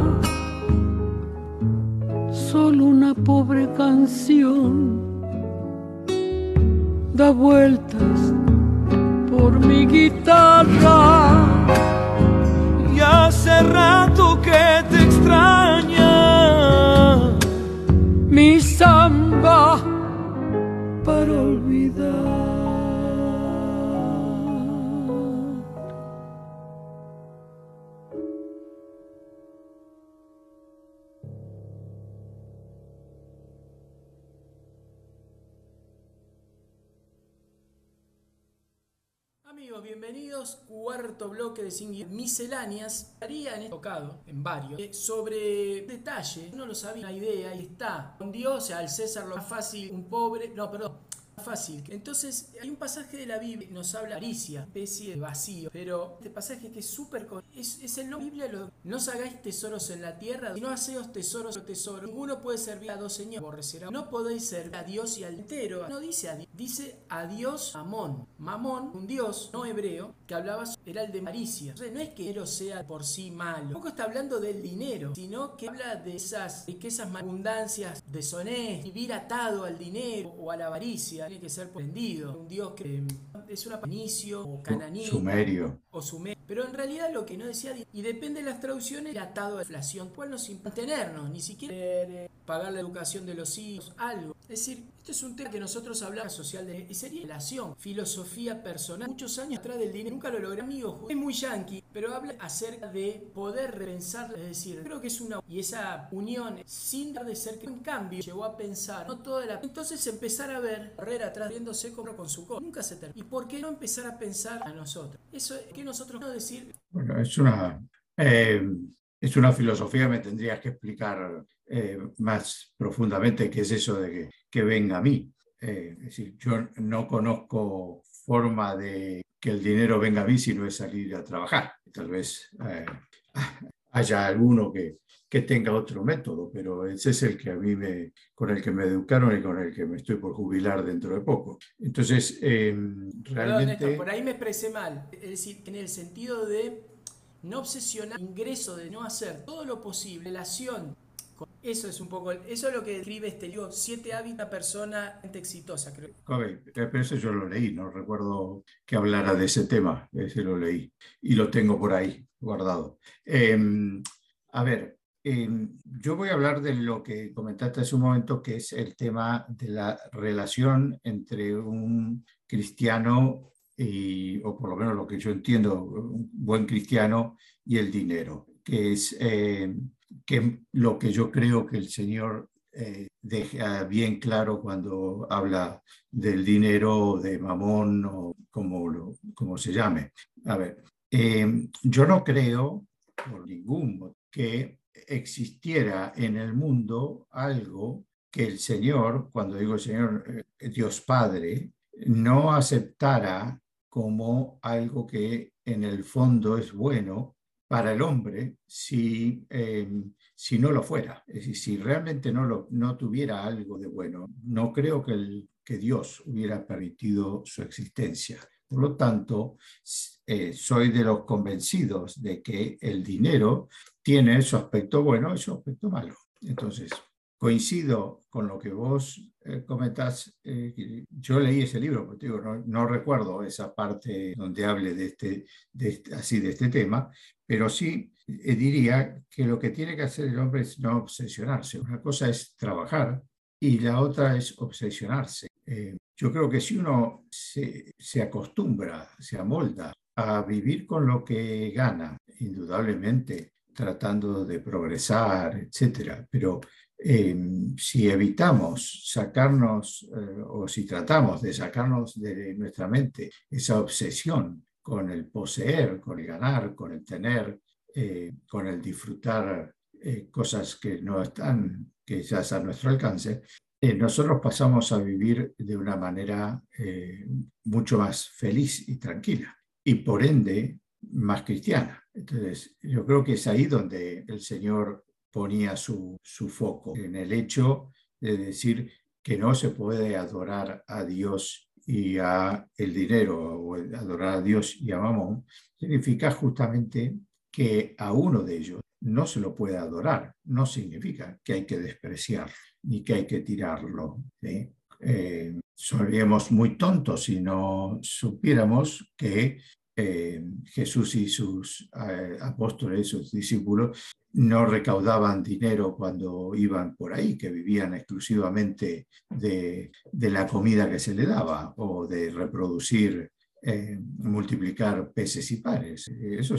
[SPEAKER 4] Da vueltas por mi guitarra.
[SPEAKER 6] Y hace rato
[SPEAKER 2] Cuarto bloque de Sin misceláneas. Harían tocado en varios eh, sobre detalle. No lo sabía, una idea y está. Un dios, al César lo más fácil, un pobre. No, perdón. Fácil. Entonces, hay un pasaje de la Biblia que nos habla de avaricia, especie de vacío. Pero este pasaje que es súper. Es, es, el nombre Biblia. Lo, no os hagáis tesoros en la tierra, sino haceos tesoros tesoros. Ninguno puede servir a dos señores. No podéis servir a Dios y al entero. No dice a Dios, dice a Dios Mamón. Mamón, un dios no hebreo, que hablaba, era el de Maricia. Entonces, no es que dinero sea por sí malo. Tampoco está hablando del dinero, sino que habla de esas riquezas, abundancias, deshonestas, vivir atado al dinero o a la avaricia. Tiene que ser vendido. Un dios que es una inicio o cananita.
[SPEAKER 3] Sumerio.
[SPEAKER 2] O sumerio. Pero en realidad lo que no decía, y depende de las traducciones, era atado a la inflación, cual nos mantenernos, ni siquiera eh, pagar la educación de los hijos, algo. Es decir, esto es un tema que nosotros hablamos social de, y sería relación, filosofía personal. Muchos años atrás del dinero, nunca lo logré, amigo, es muy yankee, pero habla acerca de poder repensar, es decir, creo que es una, y esa unión, sin dar de ser que un cambio, llegó a pensar, no toda la, entonces empezar a ver, correr atrás, viéndose como con su corazón, nunca se termina. ¿Y por qué no empezar a pensar a nosotros? Eso, que nosotros no decir?
[SPEAKER 3] Bueno, es una, eh, es una filosofía, me tendrías que explicar eh, más profundamente qué es eso de que, que venga a mí. Eh, es decir, yo no conozco forma de que el dinero venga a mí si no es salir a trabajar. Tal vez eh, haya alguno que, que tenga otro método, pero ese es el que a mí me, con el que me educaron y con el que me estoy por jubilar dentro de poco. Entonces, eh, realmente...
[SPEAKER 2] Perdón, por ahí me expresé mal, es decir, en el sentido de no obsesionar ingreso, de no hacer todo lo posible, relación eso es un poco, eso es lo que describe este libro, Siete hábitos persona exitosa, creo.
[SPEAKER 3] pero eso yo lo leí, no recuerdo que hablara de ese tema, ese lo leí y lo tengo por ahí guardado. Em, a ver, em, yo voy a hablar de lo que comentaste hace un momento, que es el tema de la relación entre un cristiano y, o por lo menos lo que yo entiendo, un buen cristiano y el dinero, que es... Em, que lo que yo creo que el Señor eh, deja bien claro cuando habla del dinero, de mamón o como, como se llame. A ver, eh, yo no creo por ningún motivo que existiera en el mundo algo que el Señor, cuando digo Señor, eh, Dios Padre, no aceptara como algo que en el fondo es bueno para el hombre si, em, si no lo fuera. Es decir, si realmente no, lo, no tuviera algo de bueno, no creo que, el, que Dios hubiera permitido su existencia. Por lo tanto, eh, soy de los convencidos de que el dinero tiene su aspecto bueno y su aspecto malo. Entonces, coincido con lo que vos eh, comentás. Eh, yo leí ese libro, pero digo, no, recuerdo esa parte donde hable de este, de este, así de este tema, pero sí eh, diría que lo que tiene que hacer el hombre es no obsesionarse. Una cosa es trabajar y la otra es obsesionarse. yo creo que si uno se, se acostumbra, se amolda a vivir con lo que gana, indudablemente tratando de progresar, etcétera, pero Em, si evitamos sacarnos eh, o si tratamos de sacarnos de nuestra mente esa obsesión con el poseer, con el ganar, con el tener, eh, con el disfrutar eh, cosas que no están quizás a nuestro alcance, nosotros pasamos a vivir de una manera mucho más feliz y tranquila y por ende más cristiana. Entonces, yo creo que es ahí donde el Señor ponía su, foco en el hecho de decir que no se puede adorar a Dios y a el dinero o adorar a Dios y a Mamón, significa justamente que a uno de ellos no se lo puede adorar, no significa que hay que despreciar ni que hay que tirarlo. Eh, seríamos muy tontos si no supiéramos que eh, Jesús y sus eh, apóstoles, sus discípulos, no recaudaban dinero cuando iban por ahí, que vivían exclusivamente de, la comida que se le daba o de reproducir, eh, multiplicar peces y pares. Eso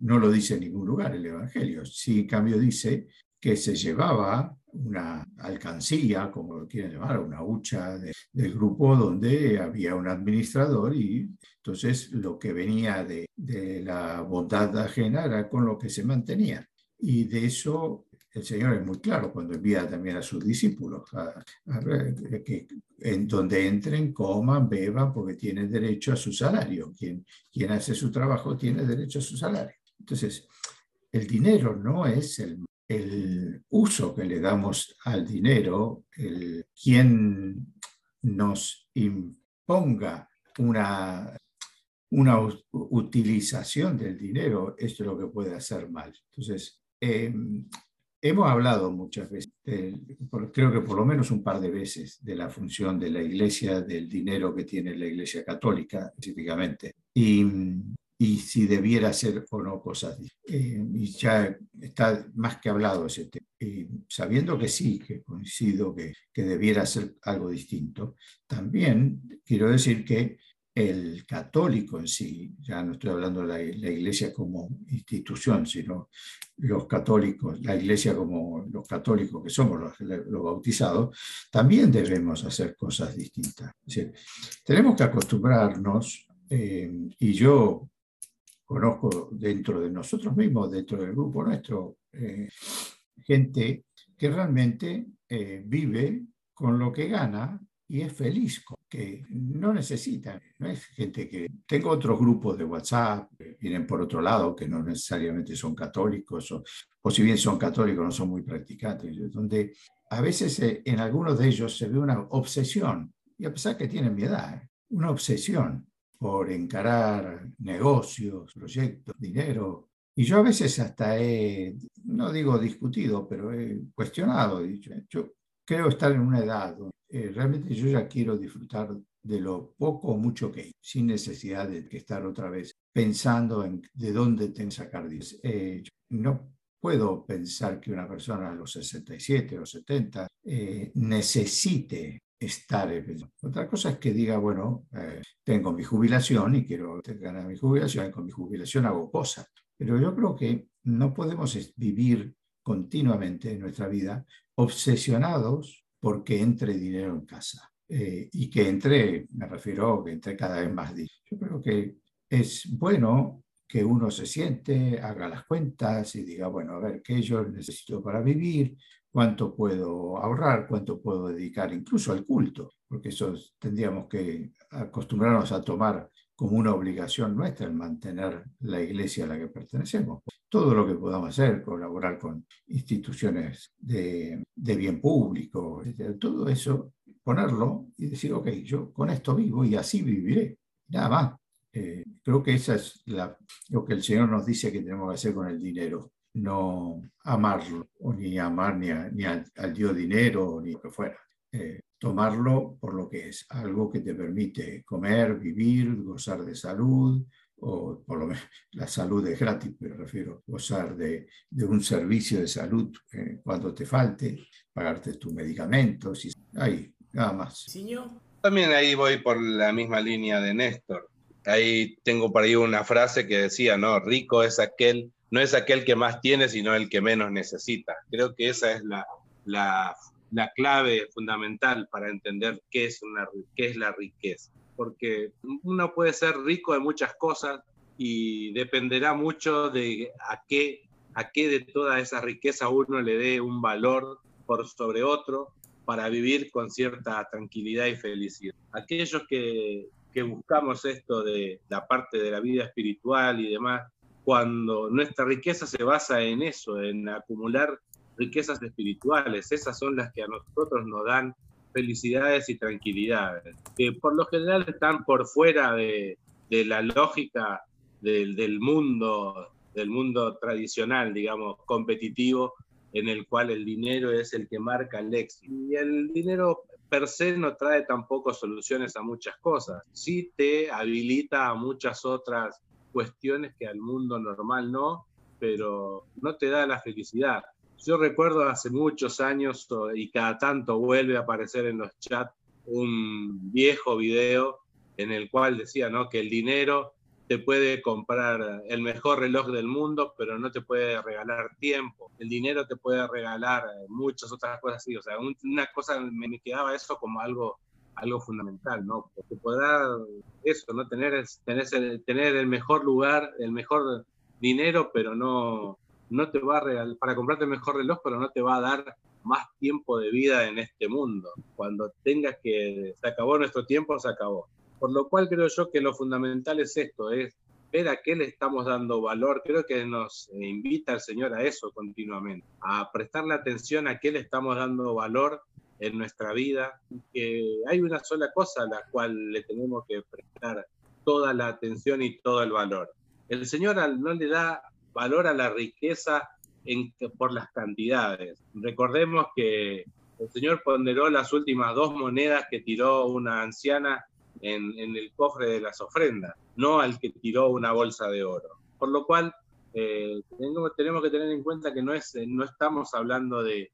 [SPEAKER 3] no lo dice en ningún lugar el Evangelio. Sí, en cambio, dice que se llevaba una alcancía, como lo quieren llamar, una hucha del grupo donde había un administrador y entonces lo que venía de, de la bondad ajena era con lo que se mantenía. Y de eso el Señor es muy claro cuando envía también a sus discípulos, a, que en donde entren, coman, beban, porque tienen derecho a su salario. Quien, quien hace su trabajo tiene derecho a su salario. Entonces, el dinero no es el, el uso que le damos al dinero, el quien nos imponga una una utilización del dinero, esto es lo que puede hacer mal. Entonces, Em, hemos hablado muchas veces, creo que por lo menos un par de veces, de la función de la Iglesia, del dinero que tiene la Iglesia Católica específicamente, y, y si debiera ser o no cosas. Eh, y ya está más que hablado ese tema. Y sabiendo que sí, que coincido que, que debiera ser algo distinto, también quiero decir que el católico en sí, ya no estoy hablando de la, iglesia como institución, sino los católicos, la iglesia como los católicos que somos los, bautizados, también debemos hacer cosas distintas. tenemos que acostumbrarnos, eh, y yo conozco dentro de nosotros mismos, dentro del grupo nuestro, eh, gente que realmente eh, vive con lo que gana y es feliz, que no necesitan, no es gente que... Tengo otros grupos de WhatsApp vienen por otro lado, que no necesariamente son católicos, o, o si bien son católicos, no son muy practicantes, donde a veces eh, en algunos de ellos se ve una obsesión, y a pesar que tienen mi edad, una obsesión por encarar negocios, proyectos, dinero. Y yo a veces hasta he, no digo discutido, pero he cuestionado, dicho, yo creo estar en una edad donde eh, realmente yo ya quiero disfrutar de lo poco o mucho que hay, sin necesidad de estar otra vez pensando en de dónde tengo que sacar. Eh, no puedo pensar que una persona a los 67 o 70 eh, necesite estar. Otra cosa es que diga, bueno, eh, tengo mi jubilación y quiero ganar mi jubilación y con mi jubilación hago cosas. Pero yo creo que no podemos vivir continuamente en nuestra vida obsesionados porque entre dinero en casa. Eh, y que entre, me refiero que entre cada vez más dinero. Yo creo que es bueno que uno se siente, haga las cuentas y diga, bueno, a ver, ¿qué yo necesito para vivir? ¿Cuánto puedo ahorrar? ¿Cuánto puedo dedicar incluso al culto? Porque eso tendríamos que acostumbrarnos a tomar como una obligación nuestra el mantener la iglesia a la que pertenecemos. Todo lo que podamos hacer, colaborar con instituciones de, de bien público, todo eso, ponerlo y decir, ok, yo con esto vivo y así viviré. Nada más. Eh, creo que esa es la, lo que el Señor nos dice que tenemos que hacer con el dinero. No amarlo, o ni amar ni, ni al, Dios dinero, ni lo que fuera. Eh, tomarlo por lo que es, algo que te permite comer, vivir, gozar de salud, o por lo menos la salud es gratis, pero refiero gozar de, de un servicio de salud eh, cuando te falte, pagarte tus medicamentos, y ahí, nada más.
[SPEAKER 5] También ahí voy por la misma línea de Néstor ahí tengo por ahí una frase que decía, no, rico es aquel, no es aquel que más tiene, sino el que menos necesita. Creo que esa es la, la, la clave fundamental para entender qué es, una, qué es la riqueza. Porque uno puede ser rico de muchas cosas y dependerá mucho de a qué, a qué de toda esa riqueza uno le dé un valor por sobre otro para vivir con cierta tranquilidad y felicidad. Aquellos que que buscamos esto de la parte de la vida espiritual y demás, cuando nuestra riqueza se basa en eso, en acumular riquezas espirituales, esas son las que a nosotros nos dan felicidades y tranquilidades, que por lo general están por fuera de, la lógica del, del, mundo, del mundo tradicional, digamos, competitivo, en el cual el dinero es el que marca el éxito. Y el dinero per se no trae tampoco soluciones a muchas cosas. Sí te habilita a muchas otras cuestiones que al mundo normal no, pero no te da la felicidad. Yo recuerdo hace muchos años y cada tanto vuelve a aparecer en los chats un viejo video en el cual decía ¿no? que el dinero te puede comprar el mejor reloj del mundo, pero no te puede regalar tiempo. El dinero te puede regalar muchas otras cosas así. O sea, una cosa me quedaba eso como algo, algo fundamental, ¿no? Porque podrá eso, ¿no? Tener, tener, tener el mejor lugar, el mejor dinero, pero no, no te va a regalar, para comprarte el mejor reloj, pero no te va a dar más tiempo de vida en este mundo. Cuando tengas que, se acabó nuestro tiempo, se acabó. Por lo cual creo yo que lo fundamental es esto, es ver a qué le estamos dando valor. Creo que nos invita el Señor a eso continuamente, a prestarle atención a qué le estamos dando valor en nuestra vida, que hay una sola cosa a la cual le tenemos que prestar toda la atención y todo el valor. El Señor no le da valor a la riqueza en, por las cantidades. Recordemos que el Señor ponderó las últimas dos monedas que tiró una anciana en, el cofre de las ofrendas, no al que tiró una bolsa de oro. Por lo cual, eh, tenemos, que tener en cuenta que no, es, no estamos hablando de,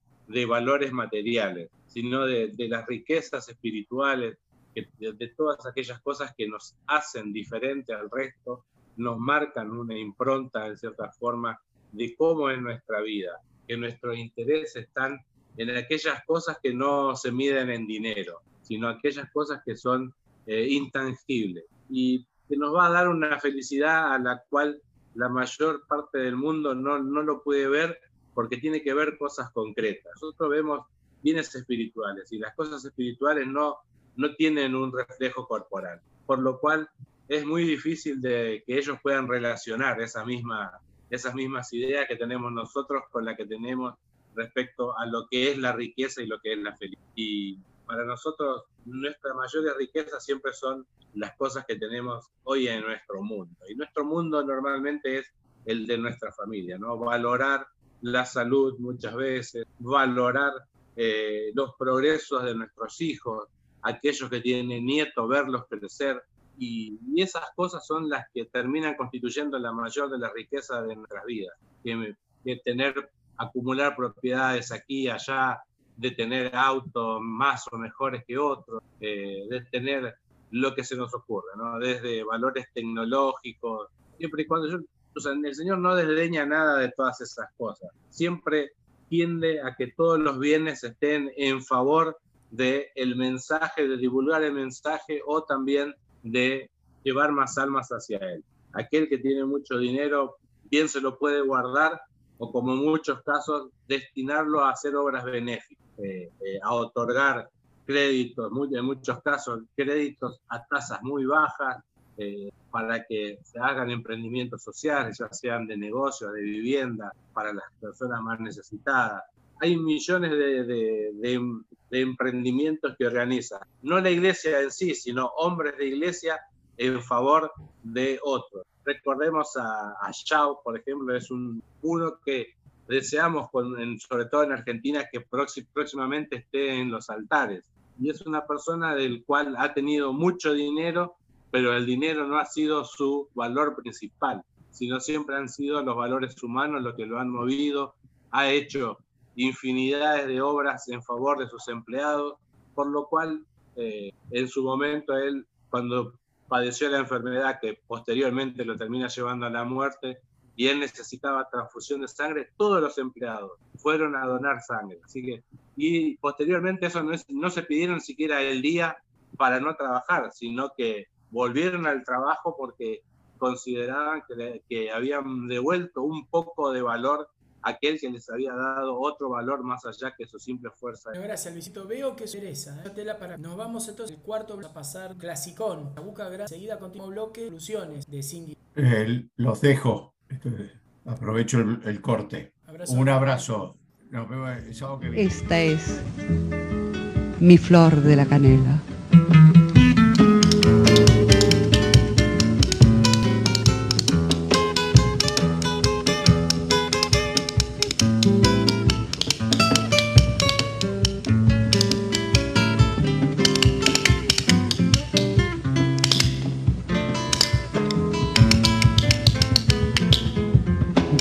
[SPEAKER 5] valores materiales, sino de, las riquezas espirituales, de, todas aquellas cosas que nos hacen diferente al resto, nos marcan una impronta, en cierta forma, de cómo es nuestra vida, que nuestros intereses están en aquellas cosas que no se miden en dinero, sino aquellas cosas que son eh, intangible y que nos va a dar una felicidad a la cual la mayor parte del mundo no, no lo puede ver porque tiene que ver cosas concretas. Nosotros vemos bienes espirituales y las cosas espirituales no, no tienen un reflejo corporal, por lo cual es muy difícil de que ellos puedan relacionar esa misma, esas mismas ideas que tenemos nosotros con la que tenemos respecto a lo que es la riqueza y lo que es la felicidad. Y para nosotros nuestra mayor riqueza siempre son las cosas que tenemos hoy en nuestro mundo. Y nuestro mundo normalmente es el de nuestra familia, ¿no? Valorar la salud muchas veces, valorar eh, los progresos de nuestros hijos, aquellos que tienen nietos, verlos crecer. Y, esas cosas son las que terminan constituyendo la mayor de las riquezas de nuestras vidas. Que, tener, acumular propiedades aquí allá, de tener autos más o mejores que otros, eh, de tener lo que se nos ocurre, ¿no? desde valores tecnológicos, siempre y cuando o sea, el Señor no desdeña nada de todas esas cosas, siempre tiende a que todos los bienes estén en favor del el mensaje, de divulgar el mensaje o también de llevar más almas hacia Él. Aquel que tiene mucho dinero bien se lo puede guardar o como en muchos casos destinarlo a hacer obras benéficas, eh, eh, a otorgar créditos, en muchos casos créditos a tasas muy bajas eh, para que se hagan emprendimientos sociales, ya sean de negocios, de vivienda, para las personas más necesitadas. Hay millones de, emprendimientos que organizan, no la iglesia en sí, sino hombres de iglesia en favor de otros. Recordemos a, a Chao, por ejemplo, es un, uno que deseamos, sobre todo en Argentina, que próximamente esté en los altares. Y es una persona del cual ha tenido mucho dinero pero el dinero no ha sido su valor principal, sino siempre han sido los valores humanos los que lo han movido, ha hecho infinidades de obras en favor de sus empleados, por lo cual eh, en su momento él, cuando padeció la enfermedad que posteriormente lo termina llevando a la muerte, y él necesitaba transfusión de sangre, todos los empleados fueron a donar sangre. Así que, y posteriormente eso no, no se pidieron siquiera el día para no trabajar, sino que volvieron al trabajo porque consideraban que, habían devuelto un poco de valor a aquel que les había dado otro valor más allá que su simple fuerza.
[SPEAKER 2] Gracias, Luisito. Veo que interesa. ¿eh? Para... Nos vamos entonces el cuarto a pasar clasicón. La buca seguida continuo bloque, soluciones de Cindy.
[SPEAKER 7] los dejo. Aprovecho el, corte. Un abrazo. Nos vemos el sábado que viene.
[SPEAKER 8] Esta es mi flor de la canela.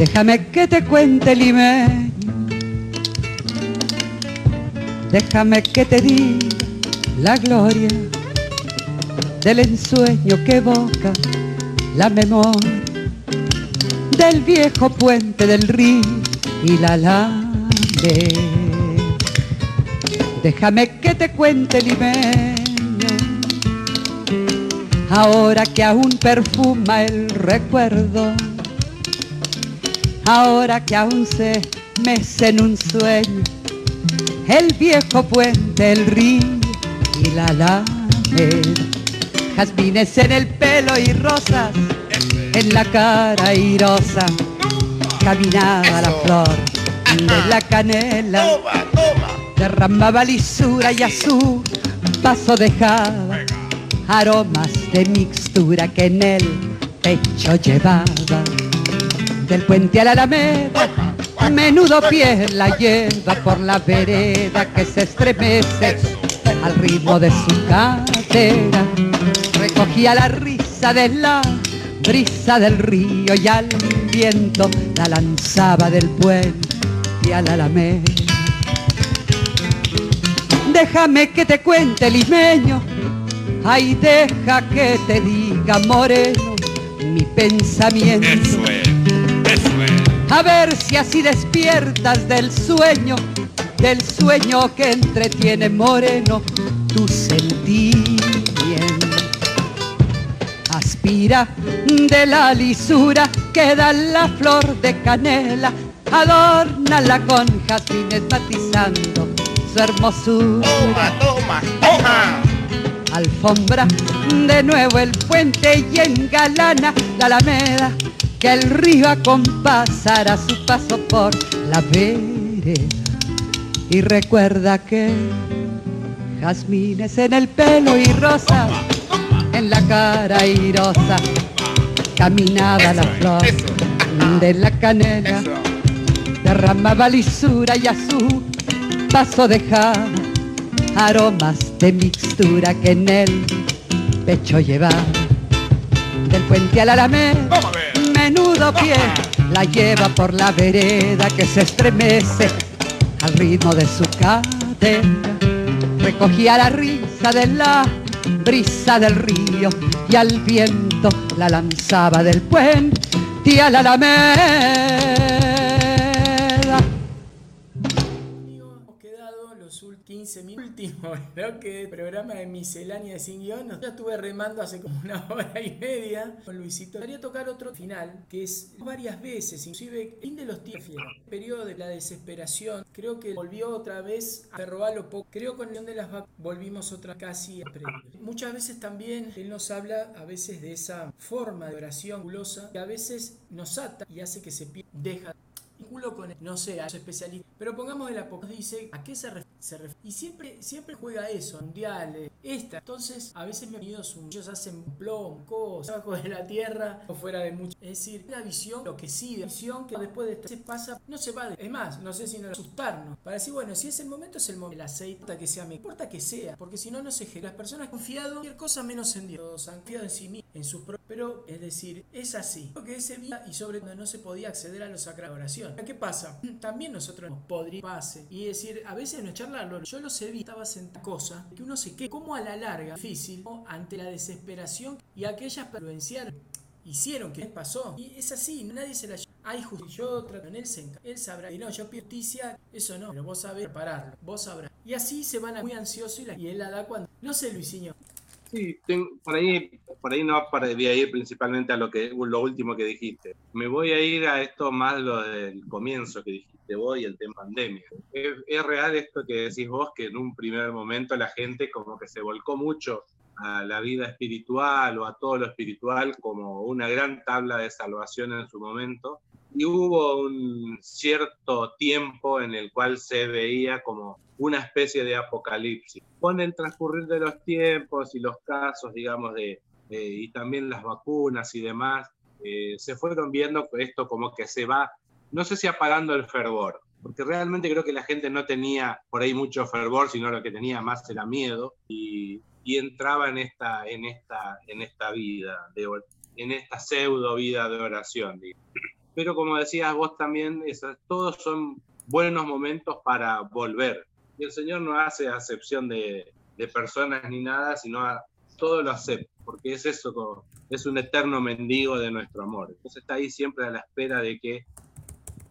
[SPEAKER 8] Déjame que te cuente limeño, déjame que te diga la gloria del ensueño que evoca la memoria del viejo puente del río y la lame. Déjame que te cuente limeño, ahora que aún perfuma el recuerdo ahora que aún se mece en un sueño el viejo puente, el río y la alameda. Jazmines en el pelo y rosas en la cara airosa. Caminaba la flor de la canela. Derramaba lisura y a su paso dejaba aromas de mixtura que en el pecho llevaba del puente a la alameda, menudo pie la lleva por la vereda que se estremece al ritmo de su cadera. Recogía la risa de la brisa del río y al viento la lanzaba del puente a la alameda. Déjame que te cuente limeño, ay deja que te diga moreno mi pensamiento a ver si así despiertas del sueño, del sueño que entretiene moreno tu sentimiento. Aspira de la lisura que da la flor de canela, adórnala con jazmines matizando su hermosura.
[SPEAKER 9] Toma, toma, toma.
[SPEAKER 8] alfombra de nuevo el puente y engalana la alameda que el río acompasará su paso por la vereda. Y recuerda que jazmines en el pelo y rosa en la cara airosa caminaba la flor de la canela. Derramaba lisura y a su paso dejaba aromas de mixtura que en el pecho llevaba. Del puente al alameda, pie, la lleva por la vereda que se estremece al ritmo de su cadena. Recogía la risa de la brisa del río y al viento la lanzaba del puente al alameda.
[SPEAKER 2] 15 minutos. Último creo que programa de miscelánea de sin guion. Ya estuve remando hace como una hora y media con Luisito. Quería tocar otro final que es varias veces, inclusive fin de los tiempos, periodo de la desesperación. Creo que volvió otra vez a robarlo poco. Creo con el de las vacas volvimos otra casi a Muchas veces también él nos habla a veces de esa forma de oración gulosa que a veces nos ata y hace que se pierda, deja con, no sé, a los especialistas, pero pongamos el apocalipsis, dice a qué se refiere. y siempre, siempre juega eso, mundiales, esta. Entonces, a veces me han ido ellos hacen plomo, cosas, abajo de la tierra o fuera de mucho. Es decir, la visión, lo que sí, la visión que después de esto se pasa, no se va. De, es más, no sé si no asustarnos. Para decir, bueno, si es el momento, es el momento. El aceite, que sea, me importa que sea, porque si no, no se genera. Las personas confiado en cualquier cosa menos en Dios, han confiado en sí mismos, en sus Pero, es decir, es así. Lo que ese día y sobre todo no se podía acceder a los sacra oración. ¿Qué pasa? También nosotros podríamos pase y decir, a veces no charlarlo. Yo lo sé, estaba sentada cosa que uno se quede como a la larga difícil ante la desesperación y aquellas influenciaron hicieron que pasó y es así nadie se la hay justicia yo trato en él se él sabrá y no yo pido justicia eso no pero vos sabés prepararlo vos sabrás y así se van a muy ansioso y, la, y él la da cuando no sé Luisinho
[SPEAKER 5] Sí, por ahí, por ahí no voy a ir principalmente a lo que lo último que dijiste. Me voy a ir a esto más lo del comienzo que dijiste vos y el tema pandemia. Es, es, real esto que decís vos, que en un primer momento la gente como que se volcó mucho a la vida espiritual o a todo lo espiritual como una gran tabla de salvación en su momento. Y hubo un cierto tiempo en el cual se veía como una especie de apocalipsis. Con el transcurrir de los tiempos y los casos, digamos, de, y también las vacunas y demás, eh, se fueron viendo esto como que se va, no sé si apagando el fervor, porque realmente creo que la gente no tenía por ahí mucho fervor, sino lo que tenía más era miedo y, y entraba en esta, en esta, en esta vida, de, en esta pseudo vida de oración. Pero como decías vos también, esas, todos son buenos momentos para volver, y el Señor no hace acepción de, personas ni nada, sino a, todo lo acepta, porque es eso, es un eterno mendigo de nuestro amor. Entonces está ahí siempre a la espera de que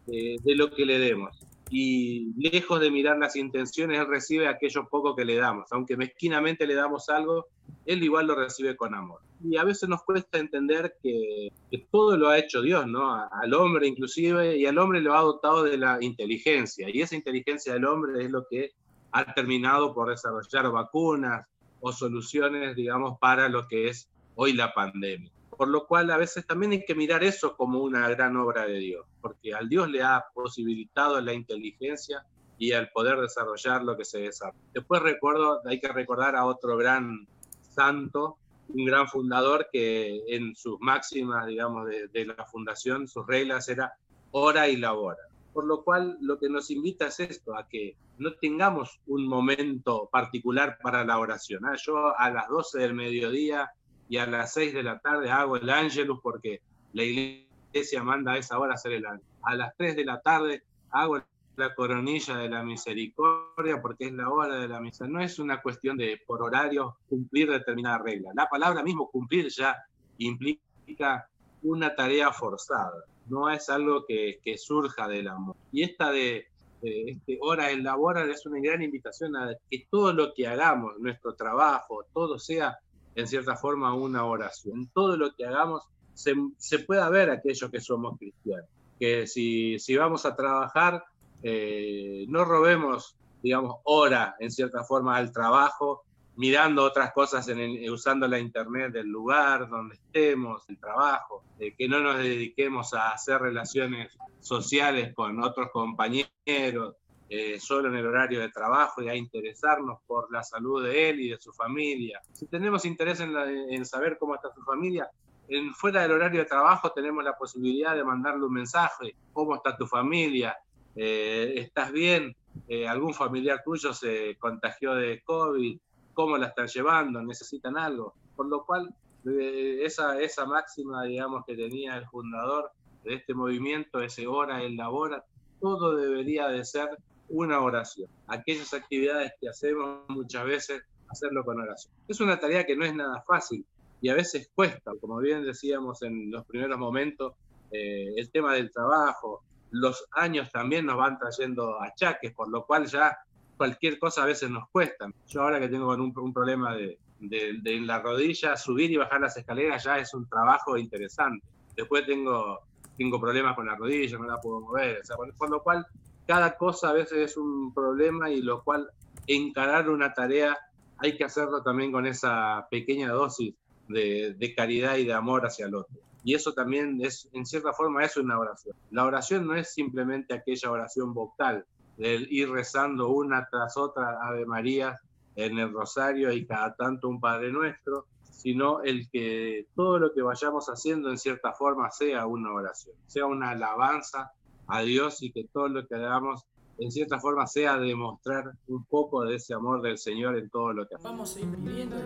[SPEAKER 5] de lo que le demos. Y lejos de mirar las intenciones, Él recibe aquello poco que le damos. Aunque mezquinamente le damos algo, Él igual lo recibe con amor. Y a veces nos cuesta entender que, todo lo ha hecho Dios, ¿no? Al hombre inclusive, y al hombre lo ha dotado de la inteligencia. Y esa inteligencia del hombre es lo que ha terminado por desarrollar vacunas o soluciones, digamos, para lo que es hoy la pandemia. Por lo cual a veces también hay que mirar eso como una gran obra de Dios, porque al Dios le ha posibilitado la inteligencia y el poder desarrollar lo que se desarrolla. Después recuerdo, hay que recordar a otro gran santo, un gran fundador que en sus máximas, digamos, de, de la fundación, sus reglas era ora y labora. Por lo cual lo que nos invita es esto, a que no tengamos un momento particular para la oración. ¿ah? Yo a las 12 del mediodía y a las 6 de la tarde hago el ángelus porque la iglesia manda a esa hora hacer el ángelus. A las 3 de la tarde hago la coronilla de la misericordia porque es la hora de la misa. No es una cuestión de por horario cumplir determinada regla. La palabra mismo cumplir ya implica una tarea forzada no es algo que, surja del amor. Y esta de, este, hora es una gran invitación a que todo lo que hagamos, nuestro trabajo, todo sea en cierta forma una oración. Todo lo que hagamos se, pueda ver aquello que somos cristianos. Que si, si vamos a trabajar, eh, no robemos, digamos, hora en cierta forma al trabajo, mirando otras cosas, en, usando la internet del lugar donde estemos, el trabajo, que no nos dediquemos a hacer relaciones sociales con otros compañeros, eh, solo en el horario de trabajo y a interesarnos por la salud de él y de su familia. Si tenemos interés en, saber cómo está su familia, en, fuera del horario de trabajo tenemos la posibilidad de mandarle un mensaje, ¿cómo está tu familia? Eh, ¿Estás bien? Eh, ¿Algún familiar tuyo se contagió de COVID? ¿Cómo la están llevando? ¿Necesitan algo? Por lo cual, esa, esa máxima, digamos, que tenía el fundador de este movimiento, ese hora, el labora, todo debería de ser una oración. Aquellas actividades que hacemos muchas veces, hacerlo con oración. Es una tarea que no es nada fácil y a veces cuesta, como bien decíamos en los primeros momentos, eh, el tema del trabajo, los años también nos van trayendo achaques, por lo cual ya cualquier cosa a veces nos cuesta. Yo ahora que tengo un, problema de, de, la rodilla, subir y bajar las escaleras ya es un trabajo interesante. Después tengo, tengo problemas con la rodilla, no la puedo mover, por lo cual cada cosa a veces es un problema y lo cual encarar una tarea hay que hacerlo también con esa pequeña dosis de, caridad y de amor hacia el otro. Y eso también es, en cierta forma, es una oración. La oración no es simplemente aquella oración vocal, de ir rezando una tras otra Ave María en el rosario y cada tanto un Padre Nuestro, sino el que todo lo que vayamos haciendo en cierta forma sea una oración, sea una alabanza a Dios y que todo lo que hagamos en cierta forma sea demostrar un poco de ese amor del Señor en todo lo que hacemos.
[SPEAKER 2] Vamos a ir viviendo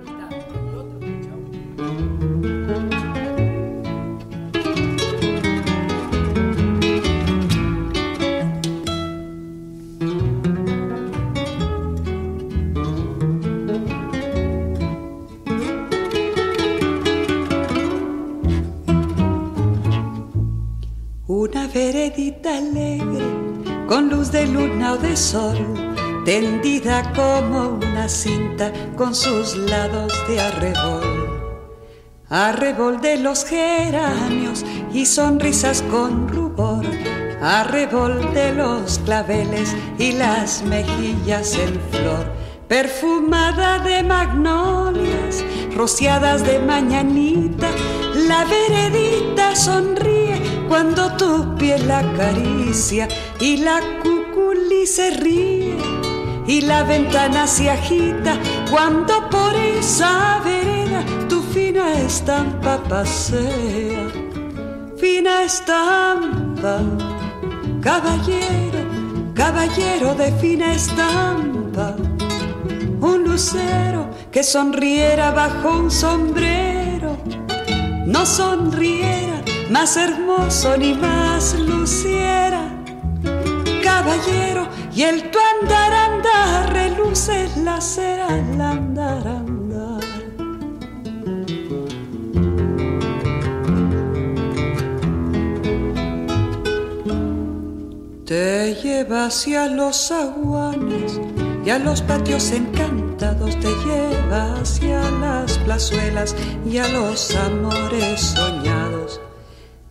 [SPEAKER 10] alegre, con luz de luna o de sol, tendida como una cinta con sus lados de arrebol. Arrebol de los geranios y sonrisas con rubor, arrebol de los claveles y las mejillas en flor, perfumada de magnolias, rociadas de mañanita, la veredita sonríe cuando tu piel la acaricia y la cuculi se ríe y la ventana se agita cuando por esa vereda tu fina estampa pasea. Fina estampa, caballero, caballero de fina estampa, un lucero que sonriera bajo un sombrero, no sonriera más hermoso ni más luciera. Caballero, y el tu andar andar reluce la cera al andar andar. Te lleva hacia los aguanes y a los patios encantados te lleva hacia las plazuelas y a los amores soñados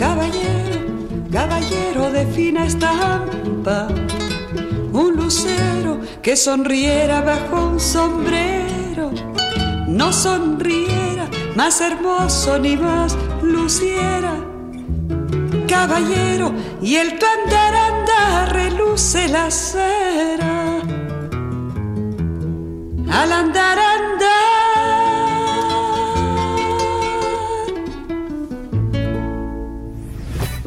[SPEAKER 10] caballero, caballero de fina estampa, un lucero que sonriera bajo un sombrero, no sonriera más hermoso ni más luciera. Caballero, y el tu andar andar reluce la cera. Al andar andar